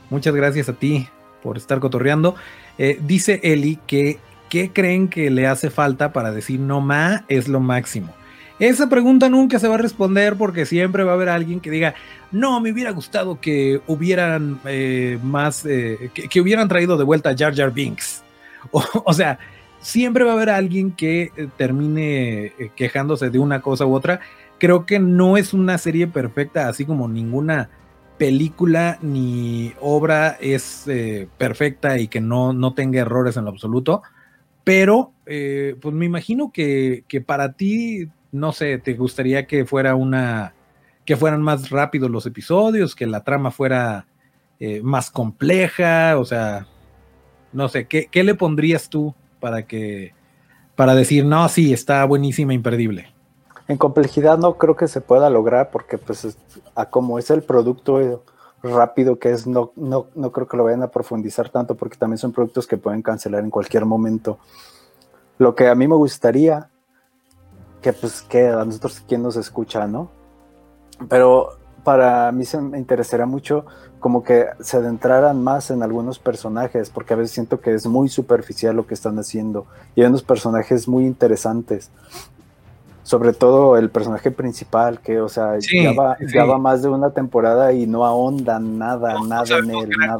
muchas gracias a ti por estar cotorreando. Eh, dice Eli que, ¿qué creen que le hace falta para decir no ma es lo máximo? Esa pregunta nunca se va a responder porque siempre va a haber alguien que diga, no, me hubiera gustado que hubieran eh, más, que, hubieran traído de vuelta a Jar Jar Binks. o sea, siempre va a haber alguien que eh, termine eh, quejándose de una cosa u otra. Creo que no es una serie perfecta, así como ninguna película ni obra es eh, perfecta y que no, no tenga errores en lo absoluto. Pero, pues me imagino que, para ti, no sé, te gustaría que fuera una, que fueran más rápidos los episodios, que la trama fuera más compleja, o sea, no sé, ¿qué, ¿qué, le pondrías tú para que para decir, no, sí, está buenísima, imperdible? En complejidad no creo que se pueda lograr porque pues a como es el producto rápido que es, no, no, no creo que lo vayan a profundizar tanto porque también son productos que pueden cancelar en cualquier momento. Lo que a mí me gustaría, que pues que a nosotros quien nos escucha, ¿no? Pero para mí se me interesaría mucho como que se adentraran más en algunos personajes, porque a veces siento que es muy superficial lo que están haciendo. Y hay unos personajes muy interesantes. Sobre todo el personaje principal, que, o sea, ya, va, más de una temporada y no ahonda nada, nada en él, nada.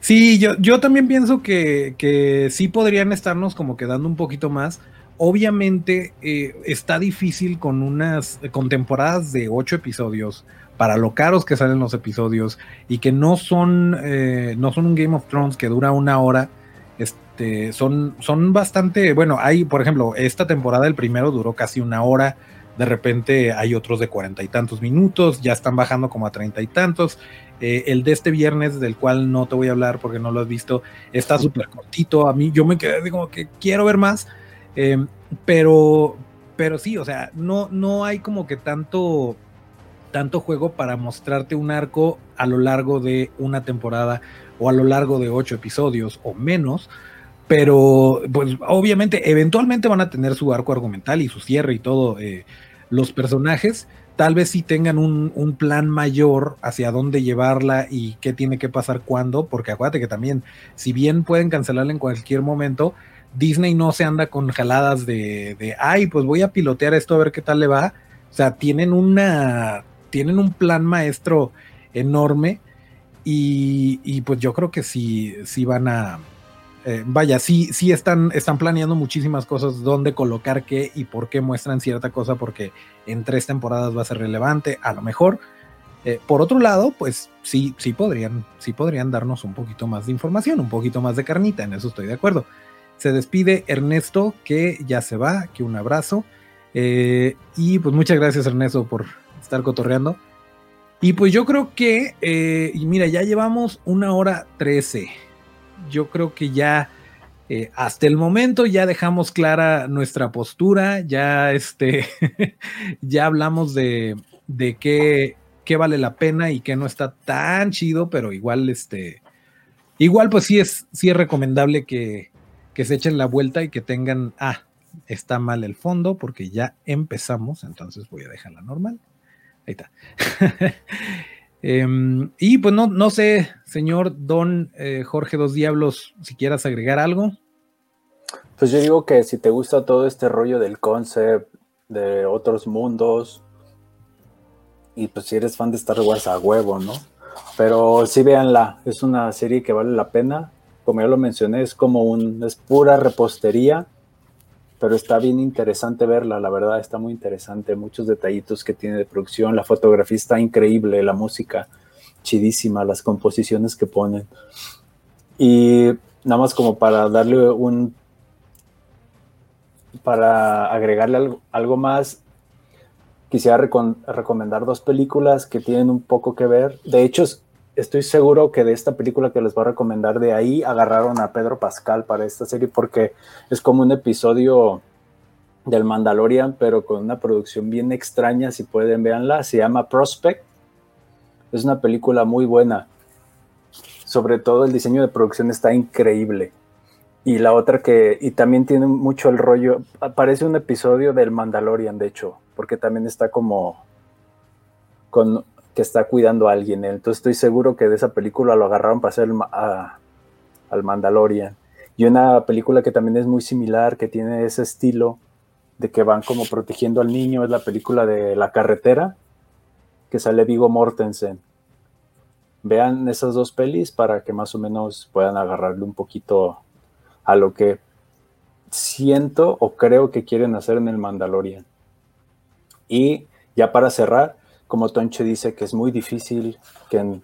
Sí, yo, yo también pienso que, que sí podrían estarnos como quedando un poquito más. Obviamente eh, está difícil con unas, con temporadas de ocho episodios para lo caros que salen los episodios y que no son, eh, no son un Game of Thrones que dura una hora. Este, son, son bastante, bueno, hay, por ejemplo, esta temporada el primero duró casi una hora, de repente hay otros de cuarenta y tantos minutos, ya están bajando como a treinta y tantos. Eh, el de este viernes, del cual no te voy a hablar porque no lo has visto, está súper cortito. A mí yo me quedé como que quiero ver más, eh, pero, pero sí, o sea, no, no hay como que tanto tanto juego para mostrarte un arco a lo largo de una temporada o a lo largo de ocho episodios o menos. Pero, pues obviamente, eventualmente van a tener su arco argumental y su cierre y todo. Eh, los personajes tal vez sí tengan un, un, plan mayor hacia dónde llevarla y qué tiene que pasar cuándo, porque acuérdate que también, si bien pueden cancelarla en cualquier momento, Disney no se anda con jaladas de, de, ay, pues voy a pilotear esto a ver qué tal le va. O sea, tienen una tienen un plan maestro enorme y, pues yo creo que sí, sí van a, eh, vaya, sí, sí están, están planeando muchísimas cosas, dónde colocar qué y por qué muestran cierta cosa, porque en tres temporadas va a ser relevante, a lo mejor. Eh, por otro lado, pues sí, sí podrían, sí podrían darnos un poquito más de información, un poquito más de carnita, en eso estoy de acuerdo. Se despide Ernesto, que ya se va, que un abrazo. Eh, y pues muchas gracias Ernesto por estar cotorreando. Y pues yo creo que, eh, mira, ya llevamos una hora trece. Yo creo que ya, eh, hasta el momento ya dejamos clara nuestra postura, ya este, ya hablamos de, de qué, qué, vale la pena y qué no está tan chido, pero igual, este, igual pues sí es, sí es recomendable que, que se echen la vuelta y que tengan, ah, está mal el fondo porque ya empezamos, entonces voy a dejarla normal. Ahí está. Em, y pues no, no sé, señor Don eh, Jorge Dos Diablos, si quieras agregar algo. Pues yo digo que si te gusta todo este rollo del concept, de otros mundos, y pues si eres fan de Star Wars a huevo, ¿no? Pero sí véanla, es una serie que vale la pena. Como ya lo mencioné, es como un, es pura repostería pero está bien interesante verla, la verdad está muy interesante, muchos detallitos que tiene de producción, la fotografía está increíble, la música chidísima, las composiciones que ponen. Y nada más como para darle un, para agregarle algo, más, quisiera recomendar dos películas que tienen un poco que ver. De hecho, estoy seguro que de esta película que les voy a recomendar, de ahí agarraron a Pedro Pascal para esta serie porque es como un episodio del Mandalorian, pero con una producción bien extraña, si pueden véanla, se llama Prospect. Es una película muy buena. Sobre todo el diseño de producción está increíble. Y la otra que, y también tiene mucho el rollo, parece un episodio del Mandalorian, de hecho, porque también está como con que está cuidando a alguien. Entonces estoy seguro que de esa película lo agarraron para hacer al Mandalorian. Y una película que también es muy similar, que tiene ese estilo de que van como protegiendo al niño, es la película de La carretera, que sale Vigo Mortensen. Vean esas dos pelis para que más o menos puedan agarrarle un poquito a lo que siento o creo que quieren hacer en el Mandalorian. Y ya para cerrar, como Toncho dice que es muy difícil que en,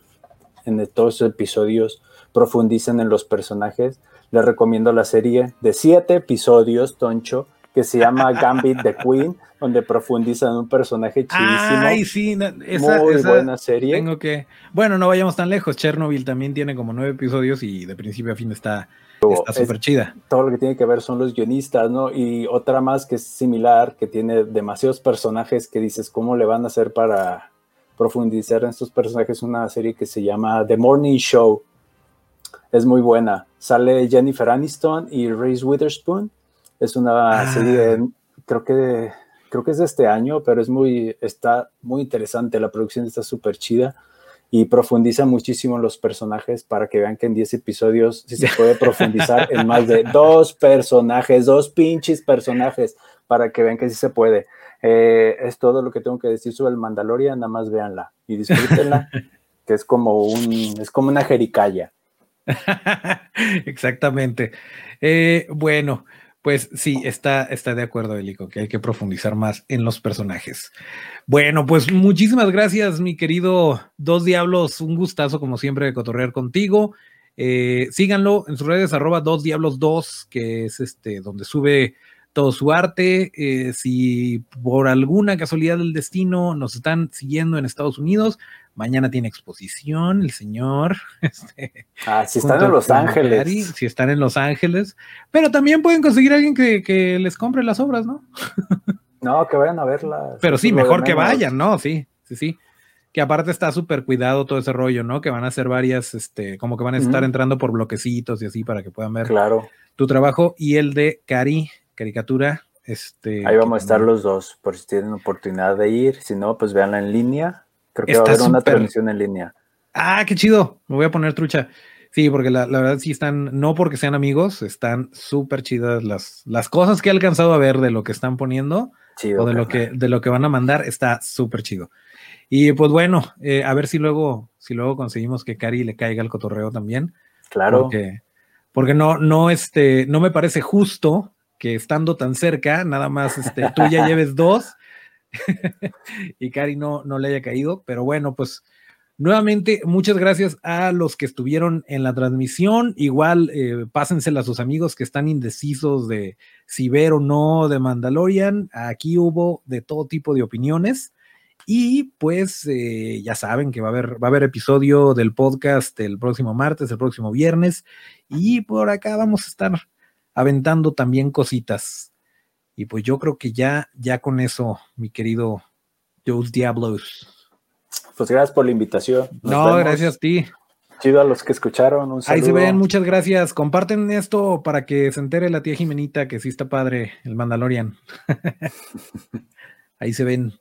todos esos episodios profundicen en los personajes, les recomiendo la serie de siete episodios, Toncho, que se llama Gambit the Queen, donde profundizan en un personaje chidísimo. Ay, sí, esa, muy buena serie. Tengo que, bueno, no vayamos tan lejos. Chernobyl también tiene como nueve episodios y de principio a fin está Está súper chida. Todo lo que tiene que ver son los guionistas, ¿no? Y otra más que es similar, que tiene demasiados personajes que dices, ¿cómo le van a hacer para profundizar en estos personajes? Una serie que se llama The Morning Show. Es muy buena. Sale Jennifer Aniston y Reese Witherspoon. Es una ah. serie, creo que, creo que es de este año, pero es muy, está muy interesante. La producción está súper chida y profundiza muchísimo en los personajes para que vean que en 10 episodios sí se puede profundizar en más de dos personajes, dos pinches personajes, para que vean que sí se puede. Eh, es todo lo que tengo que decir sobre el Mandalorian, nada más véanla y disfrútenla, que es como un, es como una jericaya. Exactamente. Eh, bueno, pues sí, está, está de acuerdo, Elico, que hay que profundizar más en los personajes. Bueno, pues muchísimas gracias, mi querido Dos Diablos. Un gustazo, como siempre, de cotorrear contigo. Eh, síganlo en sus redes, arroba Dos Diablos 2, que es este, donde sube todo su arte. Eh, si por alguna casualidad del destino nos están siguiendo en Estados Unidos, mañana tiene exposición el señor. Este, ah, si están en Los Ángeles. si están en Los Ángeles. Pero también pueden conseguir a alguien que, que les compre las obras, ¿no? No, que vayan a verla. Pero sí, mejor que vayan, ¿no? Sí, sí, sí. Que aparte está súper cuidado todo ese rollo, ¿no? Que van a hacer varias, este, como que van a estar entrando por bloquecitos y así para que puedan ver claro. tu trabajo y el de Cari, caricatura. Este, Ahí vamos a estar los dos, por si tienen oportunidad de ir. Si no, pues véanla en línea. Creo que va a haber una transmisión en línea. Ah, qué chido. Me voy a poner trucha. Sí, porque la, verdad sí están, no porque sean amigos, están súper chidas las, las cosas que he alcanzado a ver de lo que están poniendo o de lo, que, de lo que van a mandar, está súper chido. Y pues bueno, eh, a ver si luego, si luego conseguimos que Cari le caiga el cotorreo también. Claro. Porque, porque no, no, este, no me parece justo que estando tan cerca, nada más este, tú ya lleves dos y Cari no, no le haya caído. Pero bueno, pues Nuevamente, muchas gracias a los que estuvieron en la transmisión. Igual, eh, pásensela a sus amigos que están indecisos de si ver o no de Mandalorian. Aquí hubo de todo tipo de opiniones. Y pues eh, ya saben que va a, haber, va a haber episodio del podcast el próximo martes, el próximo viernes. Y por acá vamos a estar aventando también cositas. Y pues yo creo que ya, ya con eso, mi querido Joe Diablos. Pues gracias por la invitación. no, gracias a ti. Chido a los que escucharon. Un Ahí se ven, muchas gracias. Comparten esto para que se entere la tía Jimenita que sí está padre el Mandalorian. Ahí se ven.